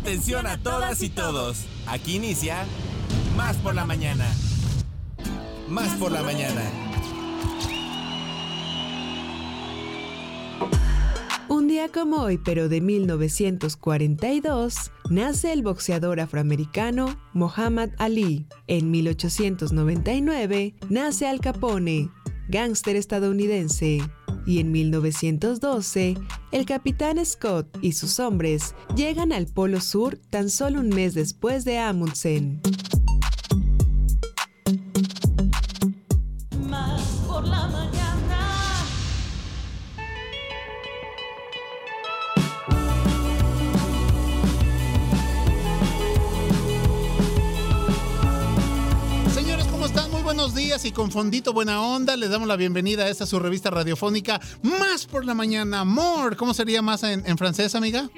Atención a todas y todos. Aquí inicia Más por la mañana. Más por la mañana. Un día como hoy, pero de 1942, nace el boxeador afroamericano Muhammad Ali. En 1899, nace Al Capone, gángster estadounidense. Y en 1912, el capitán Scott y sus hombres llegan al Polo Sur tan solo un mes después de Amundsen. Días y con fondito buena onda les damos la bienvenida a esta su revista radiofónica Más por la mañana, More. ¿Cómo sería más en, en francés, amiga?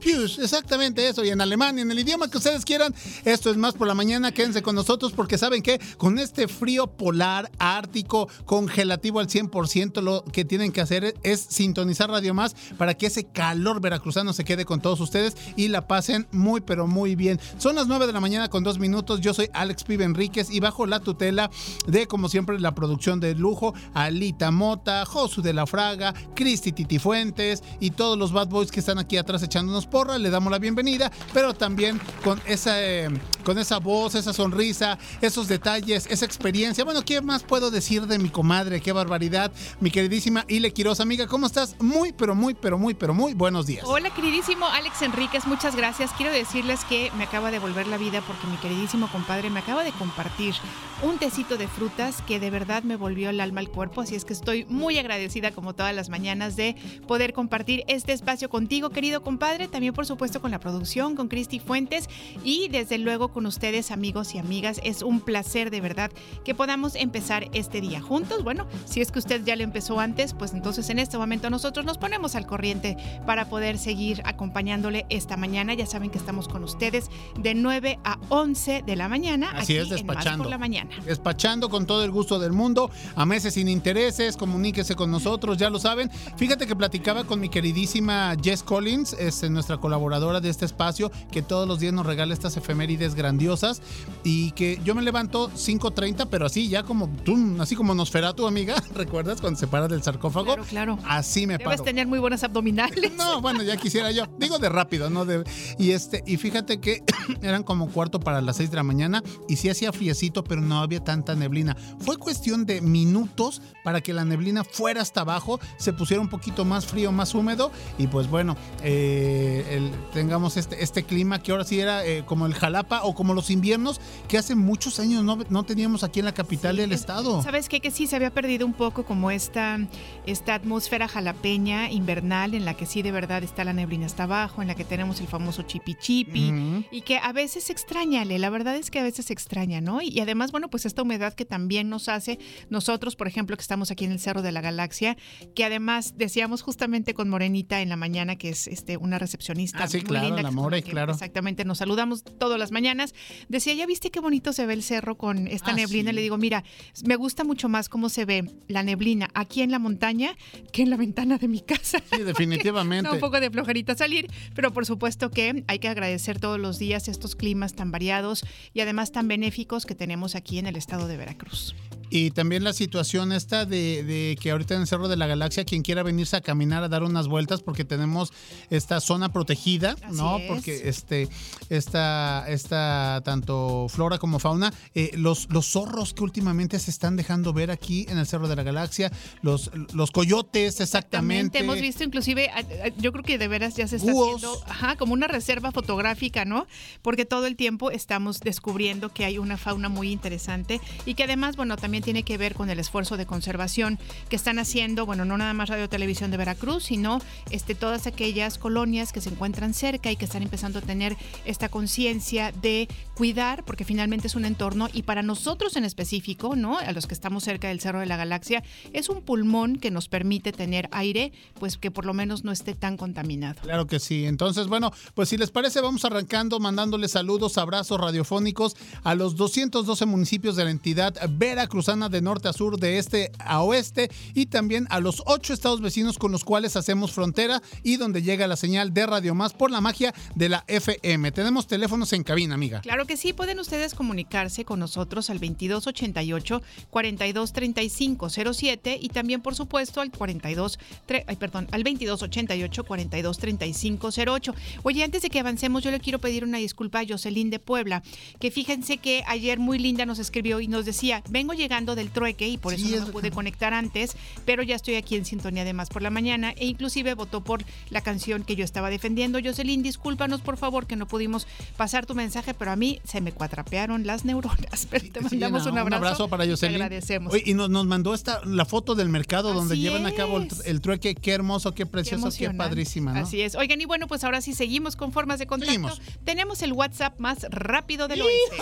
Plus, exactamente eso. Y en alemán y en el idioma que ustedes quieran. Esto es Más por la mañana. Quédense con nosotros porque saben que con este frío polar, ártico, congelativo al 100%, lo que tienen que hacer es sintonizar Radio Más para que ese calor veracruzano se quede con todos ustedes y la pasen muy, pero muy bien. Son las 9 de la mañana con dos minutos. Yo soy Alex Pibe Enríquez y bajo la tutela de, como siempre, la producción de lujo, Alita Mota, Josu de la Fraga, Cristi Titi Fuentes y todos los bad boys que están aquí atrás echándonos porra. Le damos la bienvenida, pero también con esa, eh, con esa voz, esa sonrisa, esos detalles, esa experiencia. Bueno, ¿qué más puedo decir de mi comadre? Qué barbaridad, mi queridísima Ile Quiroz. Amiga, ¿cómo estás? Muy, pero muy, pero muy, pero muy buenos días. Hola, queridísimo Alex Enríquez, muchas gracias. Quiero decirles que me acaba de volver la vida porque mi queridísimo compadre me acaba de compartir un tecito de frutas que de verdad me volvió el alma al cuerpo, así es que estoy muy agradecida como todas las mañanas de poder compartir este espacio contigo, querido compadre, también por supuesto con la producción, con Cristi Fuentes y desde luego con ustedes, amigos y amigas. Es un placer de verdad que podamos empezar este día juntos. Bueno, si es que usted ya lo empezó antes, pues entonces en este momento nosotros nos ponemos al corriente para poder seguir acompañándole esta mañana. Ya saben que estamos con ustedes de 9 a 11 de la mañana. Así aquí es, en Más despachando. por la mañana. Despachando con todo el gusto del mundo, a meses sin intereses, comuníquese con nosotros, ya lo saben. Fíjate que platicaba con mi queridísima Jess Collins, es nuestra colaboradora de este espacio, que todos los días nos regala estas efemérides grandiosas y que yo me levanto 5.30, pero así ya como tú, así como Nosferatu, amiga, ¿recuerdas cuando se para del sarcófago? Claro, claro. Así me Debes paro. tener muy buenas abdominales. No, bueno, ya quisiera yo. Digo de rápido, ¿no? De- y este, y fíjate que eran como cuarto para las seis de la mañana y sí hacía friecito, pero no había tanta neblina. Fue cuestión de minutos para que la neblina fuera hasta abajo, se pusiera un poquito más frío, más húmedo y pues bueno, eh, el- tengamos este, este clima que ahora sí era eh, como el Jalapa o como los inviernos que hace muchos años no, no teníamos aquí en la capital del es- estado. ¿Sabes qué? Que sí se había perdido un poco como esta, esta atmósfera jalapeña invernal en la que sí de verdad está la neblina hasta abajo, en la que tenemos el famoso chipi chipi y que a veces se extraña, Ale, la verdad es que a veces extraña, ¿no? Y además, bueno, pues esta humedad que también nos hace nosotros, por ejemplo, que estamos aquí en el Cerro de la Galaxia, que además decíamos justamente con Morenita en la mañana, que es este una recepcionista Ah, sí, muy claro, linda, la More, que claro. Exactamente, nos saludamos todas las mañanas. Decía, ¿ya viste qué bonito se ve el cerro con esta Ah, neblina? sí. Le digo, mira, me gusta mucho más cómo se ve la neblina aquí en la montaña que en la ventana de mi casa. Sí, definitivamente. Un poco de flojerita salir, pero por supuesto que hay que agradecer todos los días estos climas tan variados y además tan benéficos que tenemos aquí en el estado de Veracruz. Negros. Y también la situación esta de, de que ahorita en el Cerro de la Galaxia, quien quiera venirse a caminar, a dar unas vueltas, porque tenemos esta zona protegida, Así ¿no? es. Porque este, esta, esta, tanto flora como fauna, eh, los, los zorros que últimamente se están dejando ver aquí en el Cerro de la Galaxia, los, los coyotes, exactamente. Hemos visto inclusive, yo creo que de veras ya se está Búhos. haciendo ajá, como una reserva fotográfica, ¿no? Porque todo el tiempo estamos descubriendo que hay una fauna muy interesante y que además, bueno, también tiene que ver con el esfuerzo de conservación que están haciendo, bueno, no nada más Radio Televisión de Veracruz, sino este, todas aquellas colonias que se encuentran cerca y que están empezando a tener esta conciencia de cuidar, porque finalmente es un entorno y para nosotros en específico, ¿no? A los que estamos cerca del Cerro de la Galaxia, es un pulmón que nos permite tener aire, pues que por lo menos no esté tan contaminado. Claro que sí. Entonces, bueno, pues si les parece, vamos arrancando mandándoles saludos, abrazos radiofónicos a los 212 municipios de la entidad veracruzana de norte a sur, de este a oeste y también a los ocho estados vecinos con los cuales hacemos frontera y donde llega la señal de Radio Más por la magia de la FM. Tenemos teléfonos en cabina, amiga. Claro que sí, pueden ustedes comunicarse con nosotros al 2288 423507 y también por supuesto al 42 ay, perdón, al 2288 423508. Oye, antes de que avancemos, yo le quiero pedir una disculpa a Jocelyn de Puebla, que fíjense que ayer muy linda nos escribió y nos decía, vengo llegando del trueque y por eso no me pude conectar antes, pero ya estoy aquí en sintonía de más por la mañana e inclusive votó por la canción que yo estaba defendiendo. Jocelyn, discúlpanos por favor que no pudimos pasar tu mensaje, pero a mí se me cuatrapearon las neuronas. Pero te mandamos un abrazo. Un abrazo para Jocelyn. agradecemos. y nos, nos, mandó esta la foto del mercado donde llevan a cabo el, trueque. Qué hermoso, qué precioso, qué, padrísima. ¿no? Así es. Oigan, y bueno, pues ahora sí seguimos con formas de contacto. Tenemos el WhatsApp más rápido del oeste.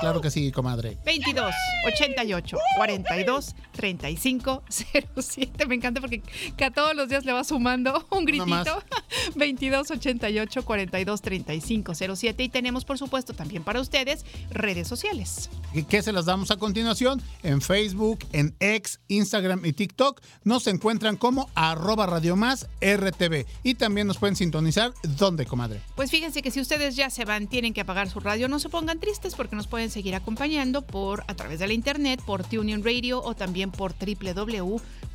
Claro que sí, comadre. 22 88 42 35 07. Me encanta porque a todos los días le va sumando un gritito. 22 88 42 35 07. Y tenemos, por supuesto, también para ustedes redes sociales. ¿Qué se las damos a continuación? En Facebook, en X, Instagram y TikTok nos encuentran como arroba Radio Más RTV. Y también nos pueden sintonizar. ¿Dónde, comadre? Pues fíjense que si ustedes ya se van, tienen que apagar su radio, no se pongan tristes porque nos pueden seguir acompañando por a través de la internet, por TuneIn Radio o también por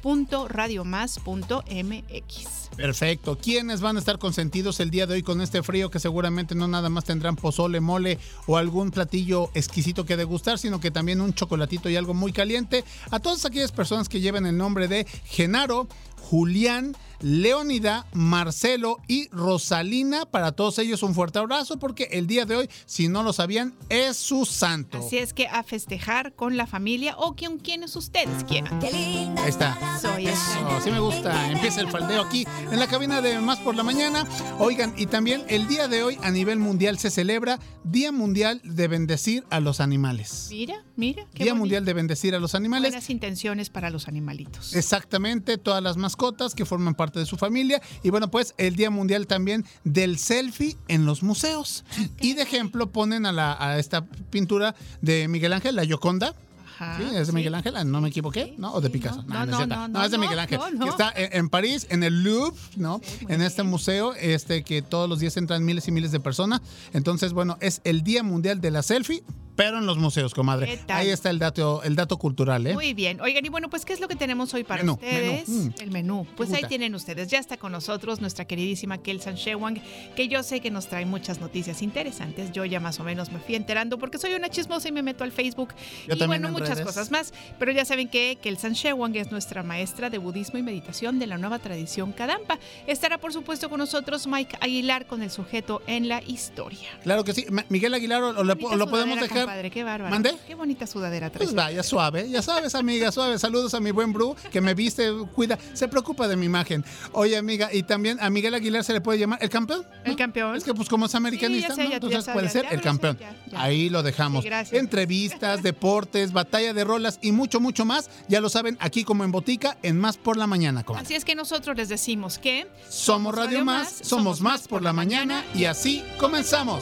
www.radiomás.mx. Perfecto. ¿Quiénes van a estar consentidos el día de hoy con este frío que seguramente no nada más tendrán pozole, mole o algún platillo exquisito que degustar, sino que también un chocolatito y algo muy caliente? A todas aquellas personas que lleven el nombre de Genaro, Julián, Leonida, Marcelo y Rosalina. Para todos ellos un fuerte abrazo porque el día de hoy, si no lo sabían, es su santo. Así es que a festejar con la familia o con quienes ustedes quieran. Ahí está. Soy eso. Sí me gusta. Empieza el faldeo aquí en la cabina de Más por la Mañana. Oigan, y también el día de hoy a nivel mundial se celebra Día Mundial de Bendecir a los Animales. Mira, mira. Día Mundial de Bendecir a los Animales. Buenas intenciones para los animalitos. Exactamente, todas las mascotas que forman parte de su familia. Y bueno, pues el Día Mundial también del selfie en los museos. Y de ejemplo ponen a, la, a esta pintura de Miguel Ángel, la Yoconda. Sí, es de Miguel Ángel, no me equivoqué, ¿no? O de Picasso. No, no, no, no, es de Miguel Ángel. Que está en, París, en el Louvre, ¿no? en este museo, este que todos los días entran miles y miles de personas. Entonces, bueno, es el Día Mundial de la Selfie pero en los museos, comadre. Ahí está el dato, el dato cultural, ¿eh? Muy bien. Oigan, y bueno, pues, ¿qué es lo que tenemos hoy para ustedes? Mm. El menú. Pues ahí tienen ustedes. Ya está con nosotros nuestra queridísima Kelsan Shewang, que yo sé que nos trae muchas noticias interesantes. Yo ya más o menos me fui enterando porque soy una chismosa y me meto al Facebook. y bueno, muchas cosas más. Pero ya saben que Kelsan Shewang es nuestra maestra de budismo y meditación de la nueva tradición Kadampa. Estará, por supuesto, con nosotros Mike Aguilar con el sujeto en la historia. Claro que sí. Miguel Aguilar, lo, lo podemos dejar padre, qué bárbaro. ¿Mande? Qué bonita sudadera traes. Pues vaya, suave. Ya sabes, amiga, suave. Saludos a mi buen Bru, que me viste, cuida, se preocupa de mi imagen. Oye, amiga, y también a Miguel Aguilar se le puede llamar el campeón. El campeón. Es que, pues, como es americanista, ¿no? Entonces puede ser el campeón. Ahí lo dejamos. Entrevistas, deportes, batalla de rolas y mucho, mucho más. Ya lo saben, aquí como en Botica, en Más por la Mañana. Así es que nosotros les decimos que. Somos Radio, Más, somos Más por la Mañana y así comenzamos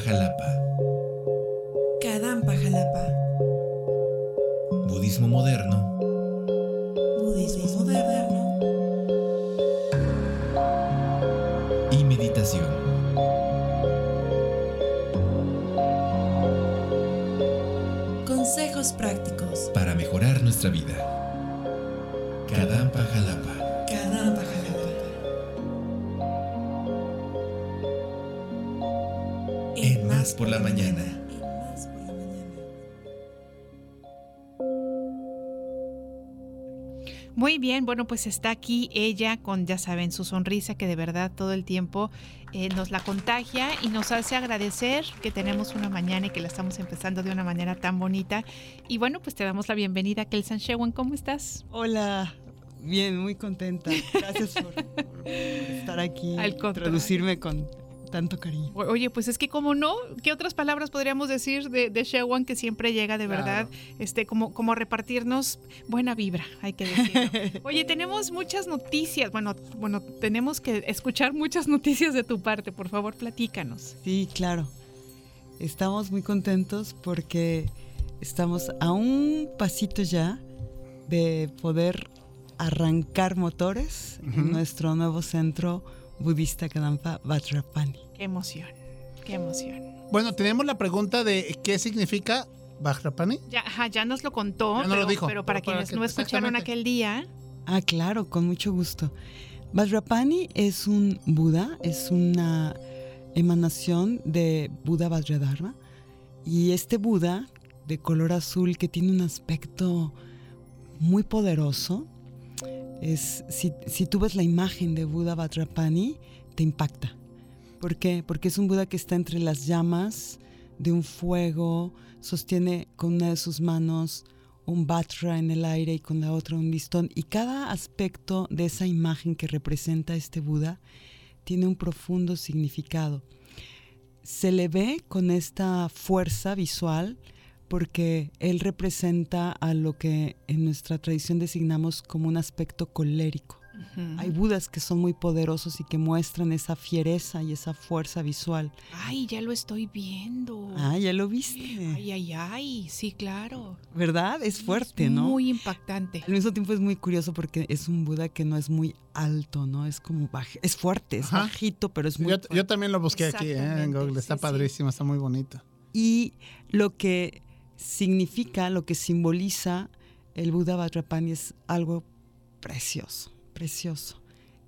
Jalapa. Kadampa Jalapa. Budismo moderno. Budismo moderno. Y meditación. Consejos prácticos. Para mejorar nuestra vida. Kadampa Jalapa. Por la mañana. Muy bien, bueno, pues está aquí ella con, ya saben, su sonrisa que de verdad todo el tiempo eh, nos la contagia y nos hace agradecer que tenemos una mañana y que la estamos empezando de una manera tan bonita. Y bueno, pues te damos la bienvenida, Kelsan Shewan, ¿cómo estás? Hola, bien, muy contenta. Gracias por, por estar aquí, Al contrario. introducirme con tanto cariño. Oye, pues es que como no, ¿qué otras palabras podríamos decir de, de Shewan que siempre llega de verdad, este, como, como repartirnos buena vibra, hay que decirlo. Oye, tenemos muchas noticias, bueno, bueno, tenemos que escuchar muchas noticias de tu parte, por favor, platícanos. Sí, claro. Estamos muy contentos porque estamos a un pasito ya de poder arrancar motores en nuestro nuevo centro budista Kadampa Vajrapani. Qué emoción, qué emoción. Bueno, tenemos la pregunta de qué significa Vajrapani. Ya, ajá, ya nos lo contó, Ya nos lo pero, dijo, pero para pero para quienes que- no escucharon aquel día, Ah, claro, con mucho gusto. Vajrapani es un Buda, es una emanación de Buda Vajradharma. Y este Buda de color azul que tiene un aspecto muy poderoso, es, si, si tú ves la imagen de Buda Vajrapani, te impacta. ¿Por qué? Porque es un Buda que está entre las llamas de un fuego, sostiene con una de sus manos un batra en el aire y con la otra un listón. Y cada aspecto de esa imagen que representa este Buda tiene un profundo significado. Se le ve con esta fuerza visual porque él representa a lo que en nuestra tradición designamos como un aspecto colérico. Hay budas que son muy poderosos y que muestran esa fiereza y esa fuerza visual. ay, ya lo estoy viendo. Ah, ya lo viste. Ay, ay, ay, sí, claro. ¿Verdad? Es fuerte, Es ¿no? Muy impactante. Al mismo tiempo es muy curioso porque es un Buda que no es muy alto, ¿no? Es como baj es fuerte, es Ajá. bajito, pero es muy Yo, fuerte. yo también lo busqué aquí ¿eh? en Google. Está sí, sí. padrísimo, está muy bonito. Y lo que significa, lo que simboliza el Buda Vajrapani es algo precioso, precioso,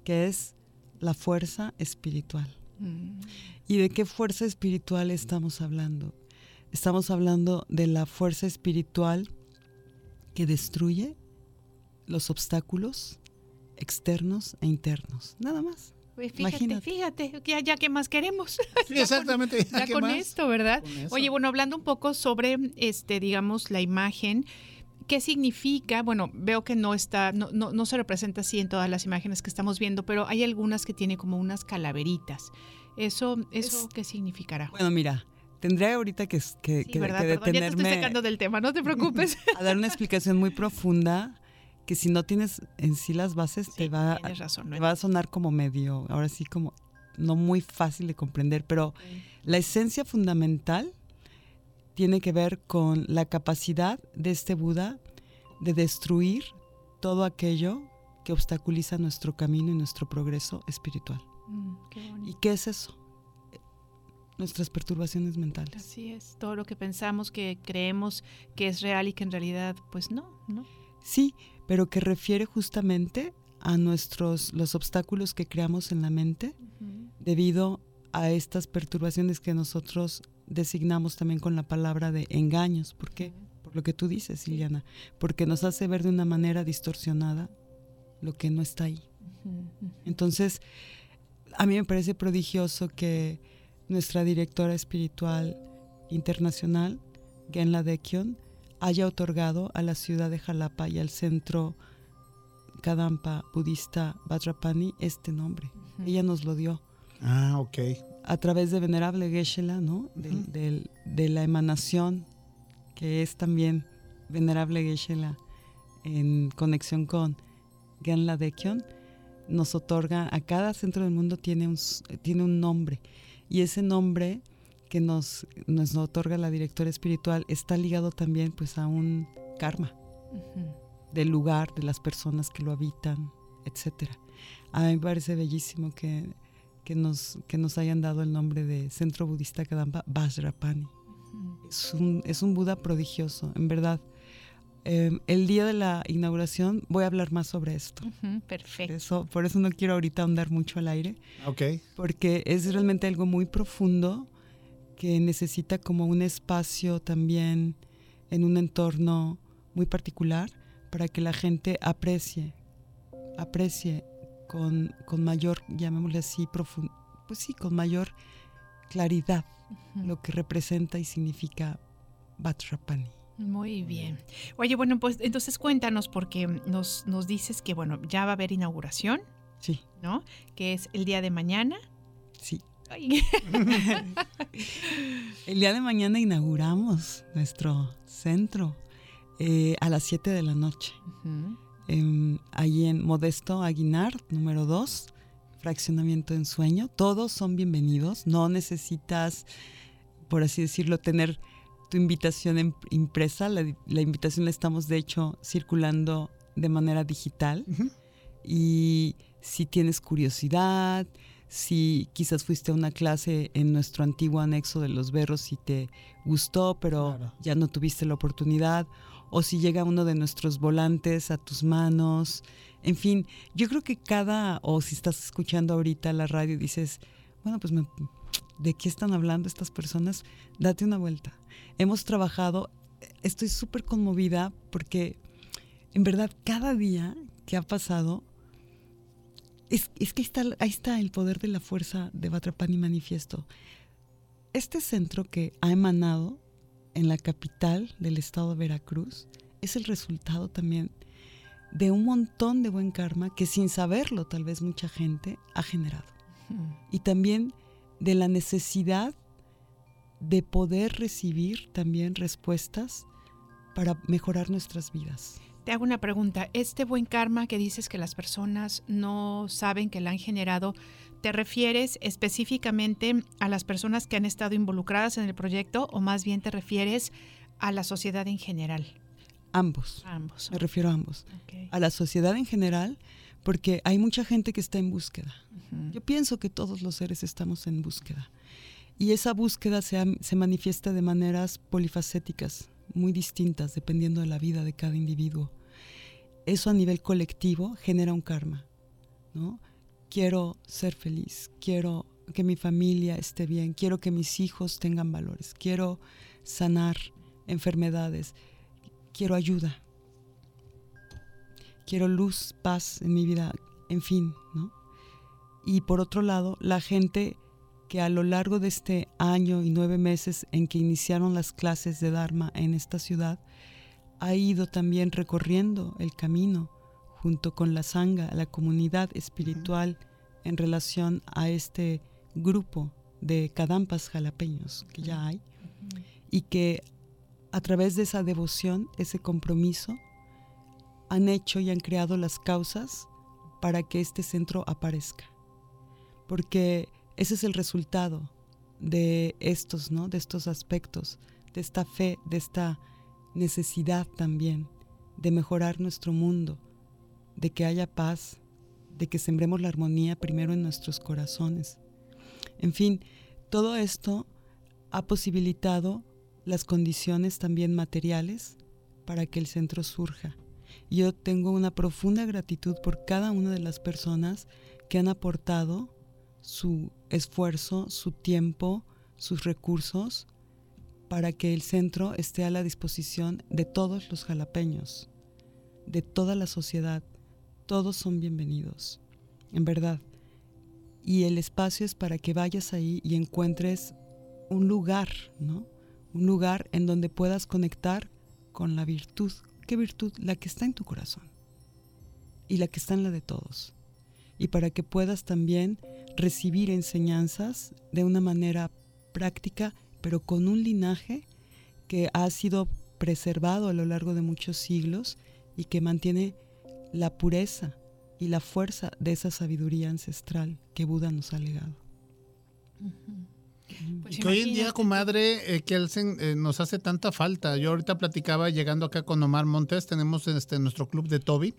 que es la fuerza espiritual. Mm. ¿Y de qué fuerza espiritual estamos hablando? Estamos hablando de la fuerza espiritual que destruye los obstáculos externos e internos. Nada más. Pues fíjate, Imagínate. fíjate, ya, ya qué más queremos. Sí, exactamente. ya ¿Qué con más? esto, ¿verdad? Con. Oye, bueno, hablando un poco sobre, este, digamos, la imagen, ¿qué significa? Bueno, veo que no está, no, no, no se representa así en todas las imágenes que estamos viendo, pero hay algunas que tienen como unas calaveritas. ¿Eso, eso Es- qué significará? Bueno, mira, tendría ahorita que, que, Sí, que- que Perdón, ya te estoy detenerme sacando del tema, no te preocupes. a dar una explicación muy profunda que si no tienes en sí las bases te, Sí, va, tienes razón. ¿no? te va a sonar como medio, ahora sí como no muy fácil de comprender, pero la esencia fundamental tiene que ver con la capacidad de este Buda de destruir todo aquello que obstaculiza nuestro camino y nuestro progreso espiritual. Mm, qué ¿Y qué es eso? Nuestras perturbaciones mentales. Así es, todo lo que pensamos que creemos que es real y que en realidad, pues no, ¿no? Sí, pero que refiere justamente a nuestros los obstáculos que creamos en la mente debido a estas perturbaciones que nosotros designamos también con la palabra de engaños. ¿Por qué? Por lo que tú dices, Liliana. Porque nos hace ver de una manera distorsionada lo que no está ahí. Entonces, a mí me parece prodigioso que nuestra directora espiritual internacional, Genla Dekion, haya otorgado a la ciudad de Jalapa y al centro Kadampa budista Vajrapani este nombre. Ella nos lo dio Ah, ok. a través de Venerable Geshe-la, ¿no? Del- de la emanación que es también Venerable Geshe-la en conexión con Genla Dekion, nos otorga, a cada centro del mundo tiene un, tiene un nombre y ese nombre que nos, nos otorga la directora espiritual está ligado también pues a un karma Ujú. del lugar, de las personas que lo habitan, etcétera. A mí me parece bellísimo que, que, nos, que nos hayan dado el nombre de Centro Budista Kadampa Vajrapani. Ujú. Es un, es un Buda prodigioso, en verdad. Eh, el día de la inauguración voy a hablar más sobre esto. Ujú, Por Perfecto. eso, por eso no quiero ahorita ahondar mucho al aire, Ok. porque es realmente algo muy profundo que necesita como un espacio también en un entorno muy particular para que la gente aprecie aprecie con, con mayor, llamémosle así, profun- pues sí, con mayor claridad lo que representa y significa Vajrapani. Muy bien. Oye, bueno, pues entonces cuéntanos porque nos, nos dices que, bueno, ya va a haber inauguración, Sí, ¿no? Que es el día de mañana. sí. Ay, El día de mañana inauguramos nuestro centro eh, a las 7 de la noche. Em, ahí en Modesto Aguinar, número 2, fraccionamiento en sueño. Todos son bienvenidos. No necesitas, por así decirlo, tener tu invitación em- impresa. La, la invitación la estamos, de hecho, circulando de manera digital. Y si tienes curiosidad, si quizás fuiste a una clase en nuestro antiguo anexo de los berros y te gustó, pero Claro. ya no tuviste la oportunidad, o si llega uno de nuestros volantes a tus manos, en fin, yo creo que cada, o si estás escuchando ahorita la radio dices, bueno, pues me- ¿de qué están hablando estas personas? Date una vuelta. Hemos trabajado, estoy súper conmovida porque en verdad cada día que ha pasado, es, es que está, ahí está el poder de la fuerza de Batrapani Manifiesto. Este centro que ha emanado en la capital del estado de Veracruz es el resultado también de un montón de buen karma que sin saberlo tal vez mucha gente ha generado. Y también de la necesidad de poder recibir también respuestas para mejorar nuestras vidas. Te hago una pregunta. Este buen karma que dices que las personas no saben que la han generado, ¿te refieres específicamente a las personas que han estado involucradas en el proyecto o más bien te refieres a la sociedad en general? Ambos. Ambos. Me refiero a ambos. A la sociedad en general, porque hay mucha gente que está en búsqueda. Yo pienso que todos los seres estamos en búsqueda. Y esa búsqueda se manifiesta de maneras polifacéticas, muy distintas, dependiendo de la vida de cada individuo. Eso a nivel colectivo genera un karma, ¿no? Quiero ser feliz, quiero que mi familia esté bien, quiero que mis hijos tengan valores, quiero sanar enfermedades, quiero ayuda, quiero luz, paz en mi vida, en fin, ¿no? Y por otro lado, la gente que a lo largo de este año y nueve meses en que iniciaron las clases de Dharma en esta ciudad, ha ido también recorriendo el camino junto con la Sangha, la comunidad espiritual en relación a este grupo de cadampas jalapeños que ya hay y que a través de esa devoción, ese compromiso, han hecho y han creado las causas para que este centro aparezca. Porque ese es el resultado de estos, ¿no? De estos aspectos, de esta fe, de esta necesidad también de mejorar nuestro mundo, de que haya paz, de que sembremos la armonía primero en nuestros corazones. En fin, todo esto ha posibilitado las condiciones también materiales para que el centro surja. Yo tengo una profunda gratitud por cada una de las personas que han aportado su esfuerzo, su tiempo, sus recursos para que el centro esté a la disposición de todos los jalapeños, de toda la sociedad. Todos son bienvenidos, en verdad. Y el espacio es para que vayas ahí y encuentres un lugar, ¿no? Un lugar en donde puedas conectar con la virtud. ¿Qué virtud? La que está en tu corazón y la que está en la de todos. Y para que puedas también recibir enseñanzas de una manera práctica, pero con un linaje que ha sido preservado a lo largo de muchos siglos y que mantiene la pureza y la fuerza de esa sabiduría ancestral que Buda nos ha legado. Pues que hoy en día, comadre, eh, Kelsen, eh, nos hace tanta falta. Yo ahorita platicaba, llegando acá con Omar Montes, tenemos este, nuestro club de Toby,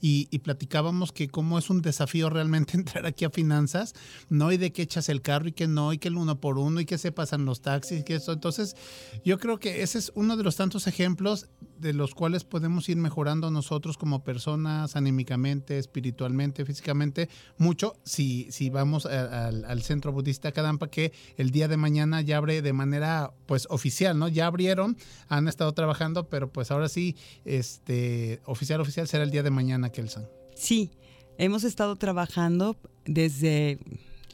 y, y platicábamos que cómo es un desafío realmente entrar aquí a finanzas, ¿no? Y de que echas el carro y que no, y que el uno por uno, y que se pasan los taxis, y que eso. Entonces, yo creo que ese es uno de los tantos ejemplos de los cuales podemos ir mejorando nosotros como personas, anímicamente, espiritualmente, físicamente, mucho si, si vamos a- al, al centro budista Kadampa, que el día de mañana ya abre de manera pues oficial, ¿no? Ya abrieron, han estado trabajando, pero pues ahora sí, este, oficial, oficial será el día de mañana, Kelsan. Sí, Hemos estado trabajando desde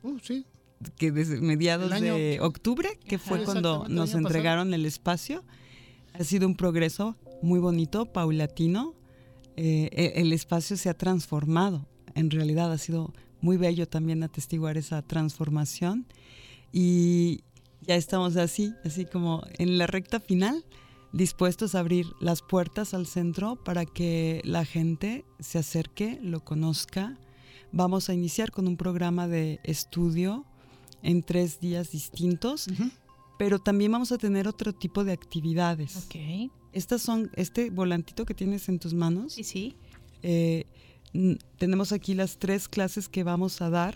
Uh, sí. que desde mediados año- de octubre, que fue cuando nos entregaron el espacio. Ha sido un progreso muy bonito, paulatino. Eh, e- el espacio se ha transformado. En realidad ha sido muy bello también atestiguar esa transformación. Y ya estamos así, así como en la recta final, dispuestos a abrir las puertas al centro para que la gente se acerque, lo conozca. Vamos a iniciar con un programa de estudio en tres días distintos. Pero también vamos a tener otro tipo de actividades. Ok. Estas son, este volantito que tienes en tus manos, Sí, sí. eh, tenemos aquí las tres clases que vamos a dar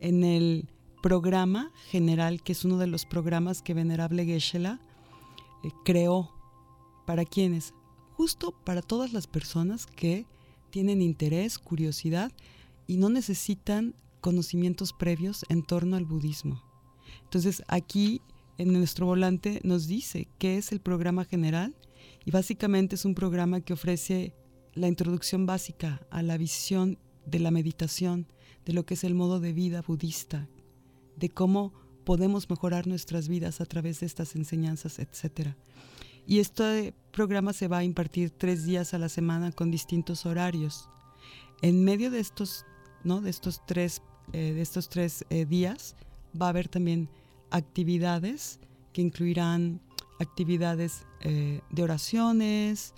en el programa general, que es uno de los programas que Venerable Geshe-la eh, creó. ¿Para quiénes? Justo para todas las personas que tienen interés, curiosidad y no necesitan conocimientos previos en torno al budismo. Entonces aquí en nuestro volante nos dice qué es el programa general y básicamente es un programa que ofrece la introducción básica a la visión de la meditación, de lo que es el modo de vida budista, de cómo podemos mejorar nuestras vidas a través de estas enseñanzas, etc. Y este programa se va a impartir tres días a la semana con distintos horarios. En medio de estos, ¿no? de estos tres, eh, de estos tres eh, días va a haber también actividades que incluirán actividades eh, de oraciones,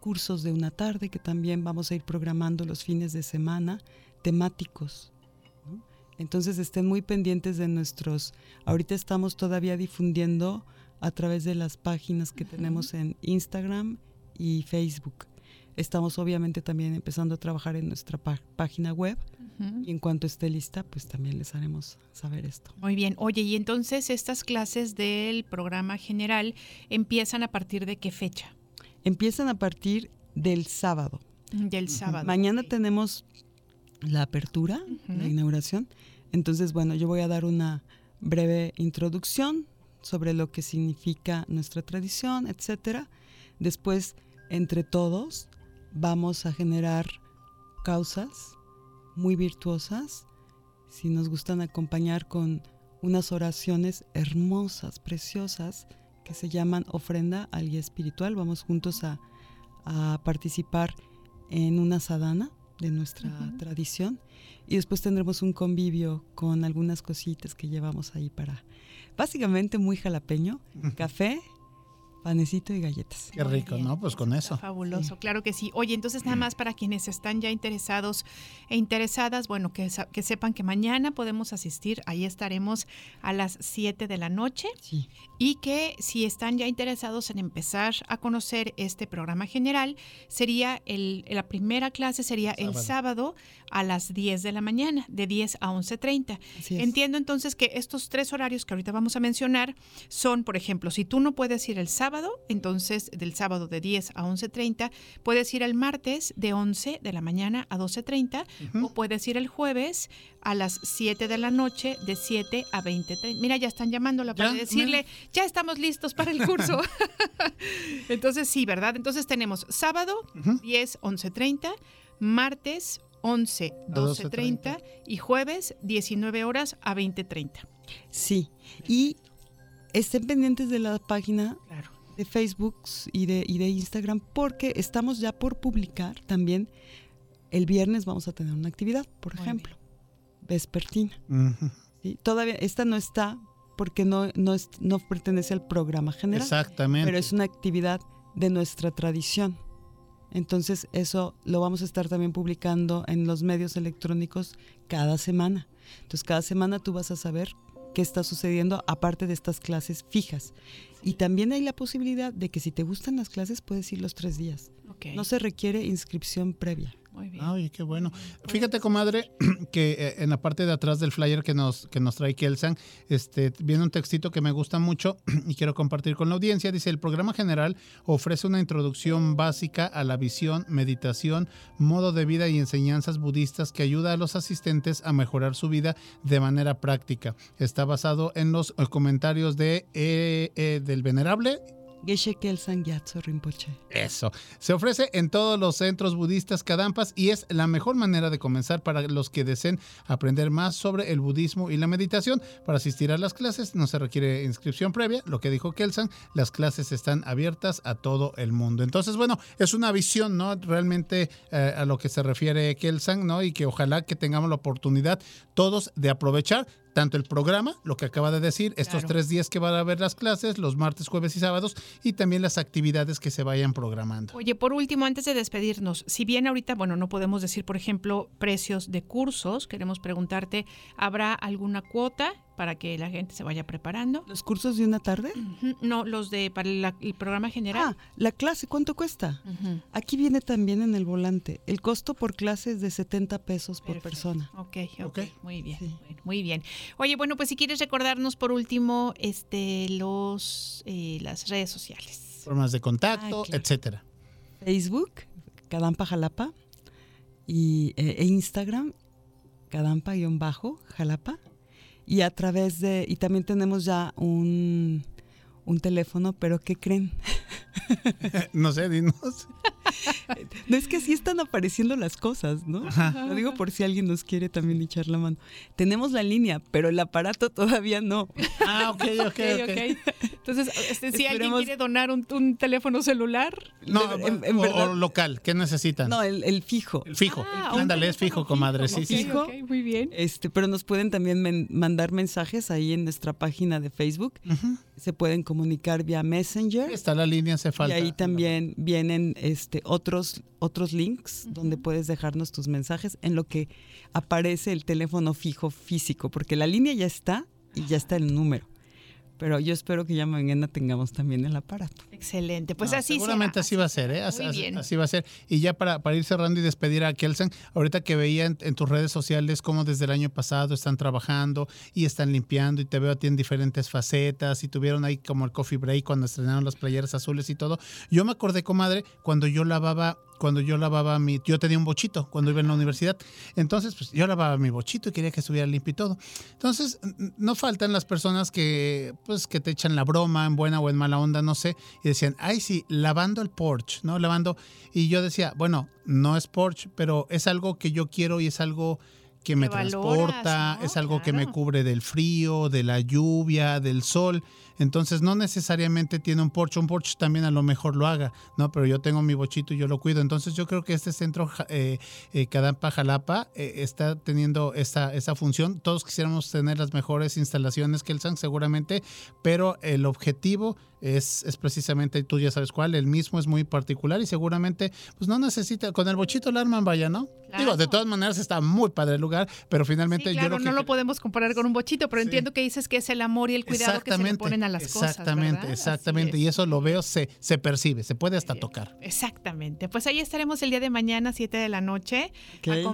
cursos de una tarde que también vamos a ir programando los fines de semana temáticos. ¿no? Entonces estén muy pendientes de nuestros, ahorita estamos todavía difundiendo a través de las páginas que tenemos en Instagram y Facebook. Estamos obviamente también empezando a trabajar en nuestra pá- página web Y en cuanto esté lista, pues también les haremos saber esto. Muy bien. Oye, y entonces estas clases del programa general empiezan a partir de qué fecha? Empiezan a partir del sábado. Del sábado. Mañana tenemos la apertura, la inauguración. Entonces, bueno, yo voy a dar una breve introducción sobre lo que significa nuestra tradición, etcétera. Después, entre todos, vamos a generar causas muy virtuosas. Si nos gustan acompañar con unas oraciones hermosas, preciosas, que se llaman ofrenda al guía espiritual, vamos juntos a, a participar en una sadhana de nuestra tradición. Y después tendremos un convivio con algunas cositas que llevamos ahí para básicamente muy jalapeño, café, panecito y galletas. Qué rico, ¿no? Pues con está eso. Fabuloso, claro que sí. Oye, entonces nada más para quienes están ya interesados e interesadas, bueno, que, que sepan que mañana podemos asistir, ahí estaremos a las 7 de la noche Sí, y que si están ya interesados en empezar a conocer este programa general, sería el, la primera clase sería el Sábado. sábado a las 10 de la mañana, de 10 a 11.30. así es. Entiendo entonces que estos tres horarios que ahorita vamos a mencionar son, por ejemplo, si tú no puedes ir el sábado, entonces del sábado de 10 a 11.30, puedes ir el martes de 11 de la mañana a 12.30 o puedes ir el jueves a las 7 de la noche de 7 a 20.30. Mira, ya están llamándola para Ya, decirle, ya estamos listos para el curso. entonces sí, ¿verdad? Entonces tenemos sábado 10, 11.30, martes 11, A 12.30 y jueves 19 horas a 20.30. Sí, y estén pendientes de la página Claro. De Facebook y de, y de Instagram porque estamos ya por publicar también. El viernes vamos a tener una actividad, por Muy ejemplo, vespertina. ¿sí? Todavía esta no está porque no, no, es- no pertenece al programa general, Exactamente. pero es una actividad de nuestra tradición. Entonces eso lo vamos a estar también publicando en los medios electrónicos cada semana. Entonces cada semana tú vas a saber qué está sucediendo aparte de estas clases fijas. Y también hay la posibilidad de que si te gustan las clases puedes ir los tres días. No se requiere inscripción previa. Muy bien. Ay, qué bueno. Fíjate, comadre, que eh, en la parte de atrás del flyer que nos, que nos trae Kelsan, este, viene un textito que me gusta mucho y quiero compartir con la audiencia. Dice, el programa general ofrece una introducción básica a la visión, meditación, modo de vida y enseñanzas budistas que ayuda a los asistentes a mejorar su vida de manera práctica. Está basado en los eh, comentarios de, eh, eh, del venerable Geshe Kelsang Rinpoche. Eso. Se ofrece en todos los centros budistas Kadampas y es la mejor manera de comenzar para los que deseen aprender más sobre el budismo y la meditación. Para asistir a las clases no se requiere inscripción previa, lo que dijo Kelsan, las clases están abiertas a todo el mundo. Entonces, bueno, es una visión, ¿no? Realmente eh, a lo que se refiere Kelsan, ¿no? Y que ojalá que tengamos la oportunidad todos de aprovechar tanto el programa, lo que acaba de decir, estos Claro. tres días que van a haber las clases, los martes, jueves y sábados, y también las actividades que se vayan programando. Oye, por último, antes de despedirnos, si bien ahorita, bueno, no podemos decir, por ejemplo, precios de cursos, queremos preguntarte, ¿habrá alguna cuota para que la gente se vaya preparando? ¿Los cursos de una tarde? No, los de para la- el programa general. Ah, la clase, ¿cuánto cuesta? Aquí viene también en el volante. El costo por clase es de 70 pesos por persona. Ok, ok, Ok. muy bien, Sí. bueno, muy bien. Oye, bueno, pues si quieres recordarnos por último, este, los, eh, las redes sociales. Formas de contacto, Ah, claro. etcétera. Facebook, Kadampa Jalapa, y, eh, e Instagram, Kadampa-Jalapa. Y a través de, y también tenemos ya un, un teléfono, pero ¿qué creen? No sé, dinos. No es que así están apareciendo las cosas, ¿no? Lo digo por si alguien nos quiere también echar la mano. Tenemos la línea, pero el aparato todavía no. Ah, ok, ok, Ok, ok. ok. Entonces, este, si alguien quiere donar un, un teléfono celular, No, En- en o- verdad- o local, ¿qué necesitan? No, el, el fijo. El fijo. Ah, Ándale, es fijo, comadre. Sí, sí. Fijo. muy bien. Este, pero nos pueden también men- mandar mensajes ahí en nuestra página de Facebook. Se pueden comunicar vía Messenger. Está la línea, hace Y falta. ahí también vienen este, otros, otros links donde puedes dejarnos tus mensajes en lo que aparece el teléfono fijo físico, porque la línea ya está y ya está el número. Pero yo espero que ya mañana tengamos también el aparato. Excelente. Pues No, así Seguramente será. así va a ser, ¿eh? Así, Muy así- bien. así va a ser. Y ya para, para ir cerrando y despedir a Kelsen, ahorita que veía en, en tus redes sociales cómo desde el año pasado están trabajando y están limpiando y te veo a ti en diferentes facetas y tuvieron ahí como el coffee break cuando estrenaron las playeras azules y todo. Yo me acordé, comadre, cuando yo lavaba cuando yo lavaba mi, yo tenía un bochito cuando iba en la universidad, entonces pues yo lavaba mi bochito y quería que estuviera limpio y todo. Entonces no faltan las personas que pues que te echan la broma en buena o en mala onda, no sé, y decían, ay sí, lavando el porch, ¿no? Lavando, y yo decía, bueno, no es porch, pero es algo que yo quiero y es algo que me valoras, transporta, ¿no? es algo que me cubre del frío, de la lluvia, del sol. Entonces no necesariamente tiene un porche, un porche también a lo mejor lo haga, ¿no? Pero yo tengo mi bochito y yo lo cuido. Entonces yo creo que este centro eh, eh, Cadampa Jalapa eh, está teniendo esa, esa función. Todos quisiéramos tener las mejores instalaciones que el SAN seguramente, pero el objetivo es, es precisamente, tú ya sabes cuál, el mismo es muy particular y seguramente pues no necesita, con el bochito la arman, vaya, ¿no? Claro. Digo, de todas maneras está muy padre el lugar, pero finalmente Sí, yo claro, que no lo podemos comparar con un bochito, pero Sí. entiendo que dices que es el amor y el cuidado que se le ponen a las cosas. Exactamente, ¿verdad? exactamente. Así Y es. eso lo veo, se, se percibe, se puede hasta tocar. Exactamente. Pues ahí estaremos el día de mañana, 7 de la noche,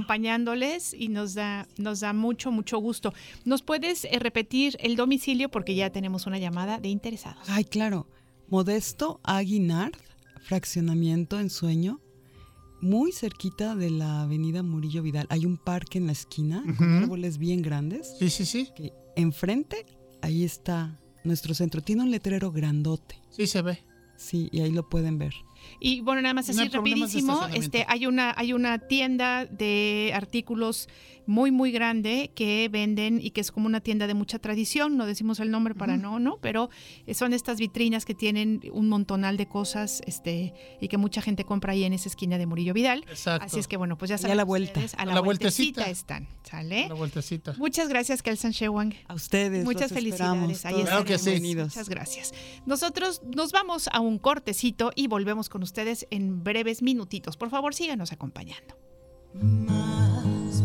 acompañándoles y nos da, nos da mucho, mucho gusto. ¿Nos puedes eh, repetir el domicilio? Porque ya tenemos una llamada de interesados. Ay, claro. Modesto Aguinard, fraccionamiento en sueño, muy cerquita de la avenida Murillo Vidal. Hay un parque en la esquina con Ujú. árboles bien grandes. Sí, sí, sí. Que enfrente, ahí está nuestro centro. Tiene un letrero grandote. Sí se ve. Sí, y ahí lo pueden ver. Y bueno, nada más No así de rapidísimo, este, hay una, hay una tienda de artículos muy, muy grande que venden y que es como una tienda de mucha tradición, no decimos el nombre para no, no, pero son estas vitrinas que tienen un montonal de cosas, este, y que mucha gente compra ahí en esa esquina de Murillo Vidal. Exacto. Así es que bueno, pues ya Ahí a saben la vuelta. ustedes, a A la, la vueltecita. vueltecita. están, ¿sale? La vueltecita. Muchas gracias, Kelsan Shewang. A ustedes. Muchas los felicidades. Ahí Claro que sí. bienvenidos. Muchas gracias. Nosotros nos vamos a un cortecito y volvemos con ustedes en breves minutitos. Por favor, síganos acompañando.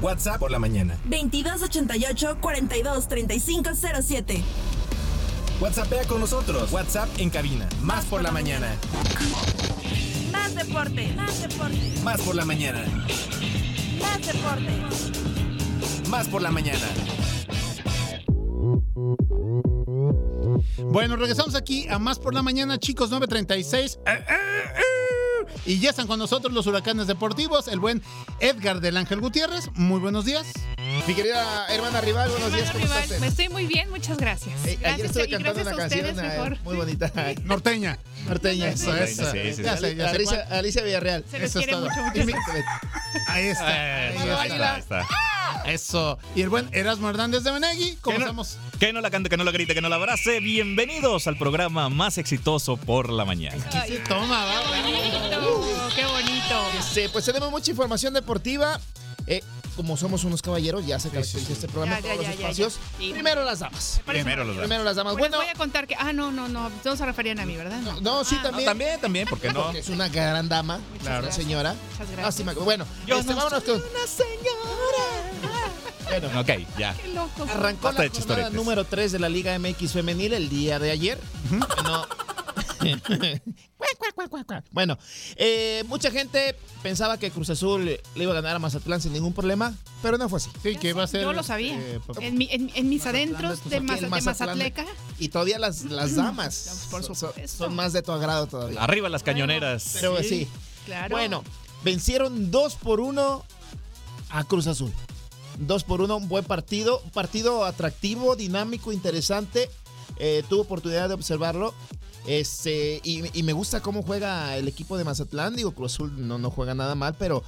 WhatsApp por la mañana. 2288 42 35 07. WhatsAppea con nosotros. WhatsApp en cabina. Más por la mañana. Más Más deporte. Más deporte. Más por la mañana. Más deporte. Más por la mañana. Bueno, regresamos aquí a Más por la Mañana, chicos, 936. Eh, eh, eh. Y ya están con nosotros los huracanes deportivos, el buen Edgar del Ángel Gutiérrez. Muy buenos días. Mi querida hermana rival, buenos días, ¿cómo Rival, estás? Me estoy muy bien, muchas gracias. Eh, gracias ayer estuve y cantando una canción eh, mejor. muy bonita. Norteña. Norteña. Eso es. Sí, sí, sí. Ya sé, ya sé. Alicia, Alicia Villarreal. Se les Eso es quiere todo. mucho, mucho. mi- Ahí está. ahí está. Ahí está. Eso. Y el buen Erasmo Hernández de Menegui. ¿Cómo ¿Qué no? estamos? Que no la cante, que no la grite, que no la abrace. Bienvenidos al programa más exitoso por la mañana. ¿Qué se toma? va? Qué bonito. Este, pues tenemos mucha información deportiva. Eh, como somos unos caballeros, ya se caracteriza este programa Ya, todos ya, los ya, espacios. ya. Sí. Primero las damas. Primero los Primero las damas. Bueno, Bueno, les voy a contar que. Ah, no, no, no. Todos se referían a mí, ¿verdad? no, no, sí, Ah, también. También, también, ¿por qué no? Porque es una gran dama, Claro. una señora. Muchas gracias. Lástima Bueno, Yo este, no vámonos con. Bueno, Ok, ya. Qué loco. Arrancó Basta la jornada número 3 de la Liga MX femenil el día de ayer. No. bueno, eh, mucha gente pensaba que Cruz Azul le iba a ganar a Mazatlán sin ningún problema, pero no fue así. Sí, que va a ser. Yo lo sabía. eh, En, mi- en- en mis Mazatlán adentros de Maza- de Mazatleca. Y todavía las, las damas Por son- supuesto. son más de tu agrado todavía. Arriba las cañoneras. Pero sí. Claro. Bueno, vencieron 2 por 1 a Cruz Azul. 2 por 1, un buen partido. Un partido atractivo, dinámico, interesante. Eh, tuve oportunidad de observarlo. Este, y, me gusta cómo juega el equipo de Mazatlán. Digo, Cruz Azul no, no juega nada mal, pero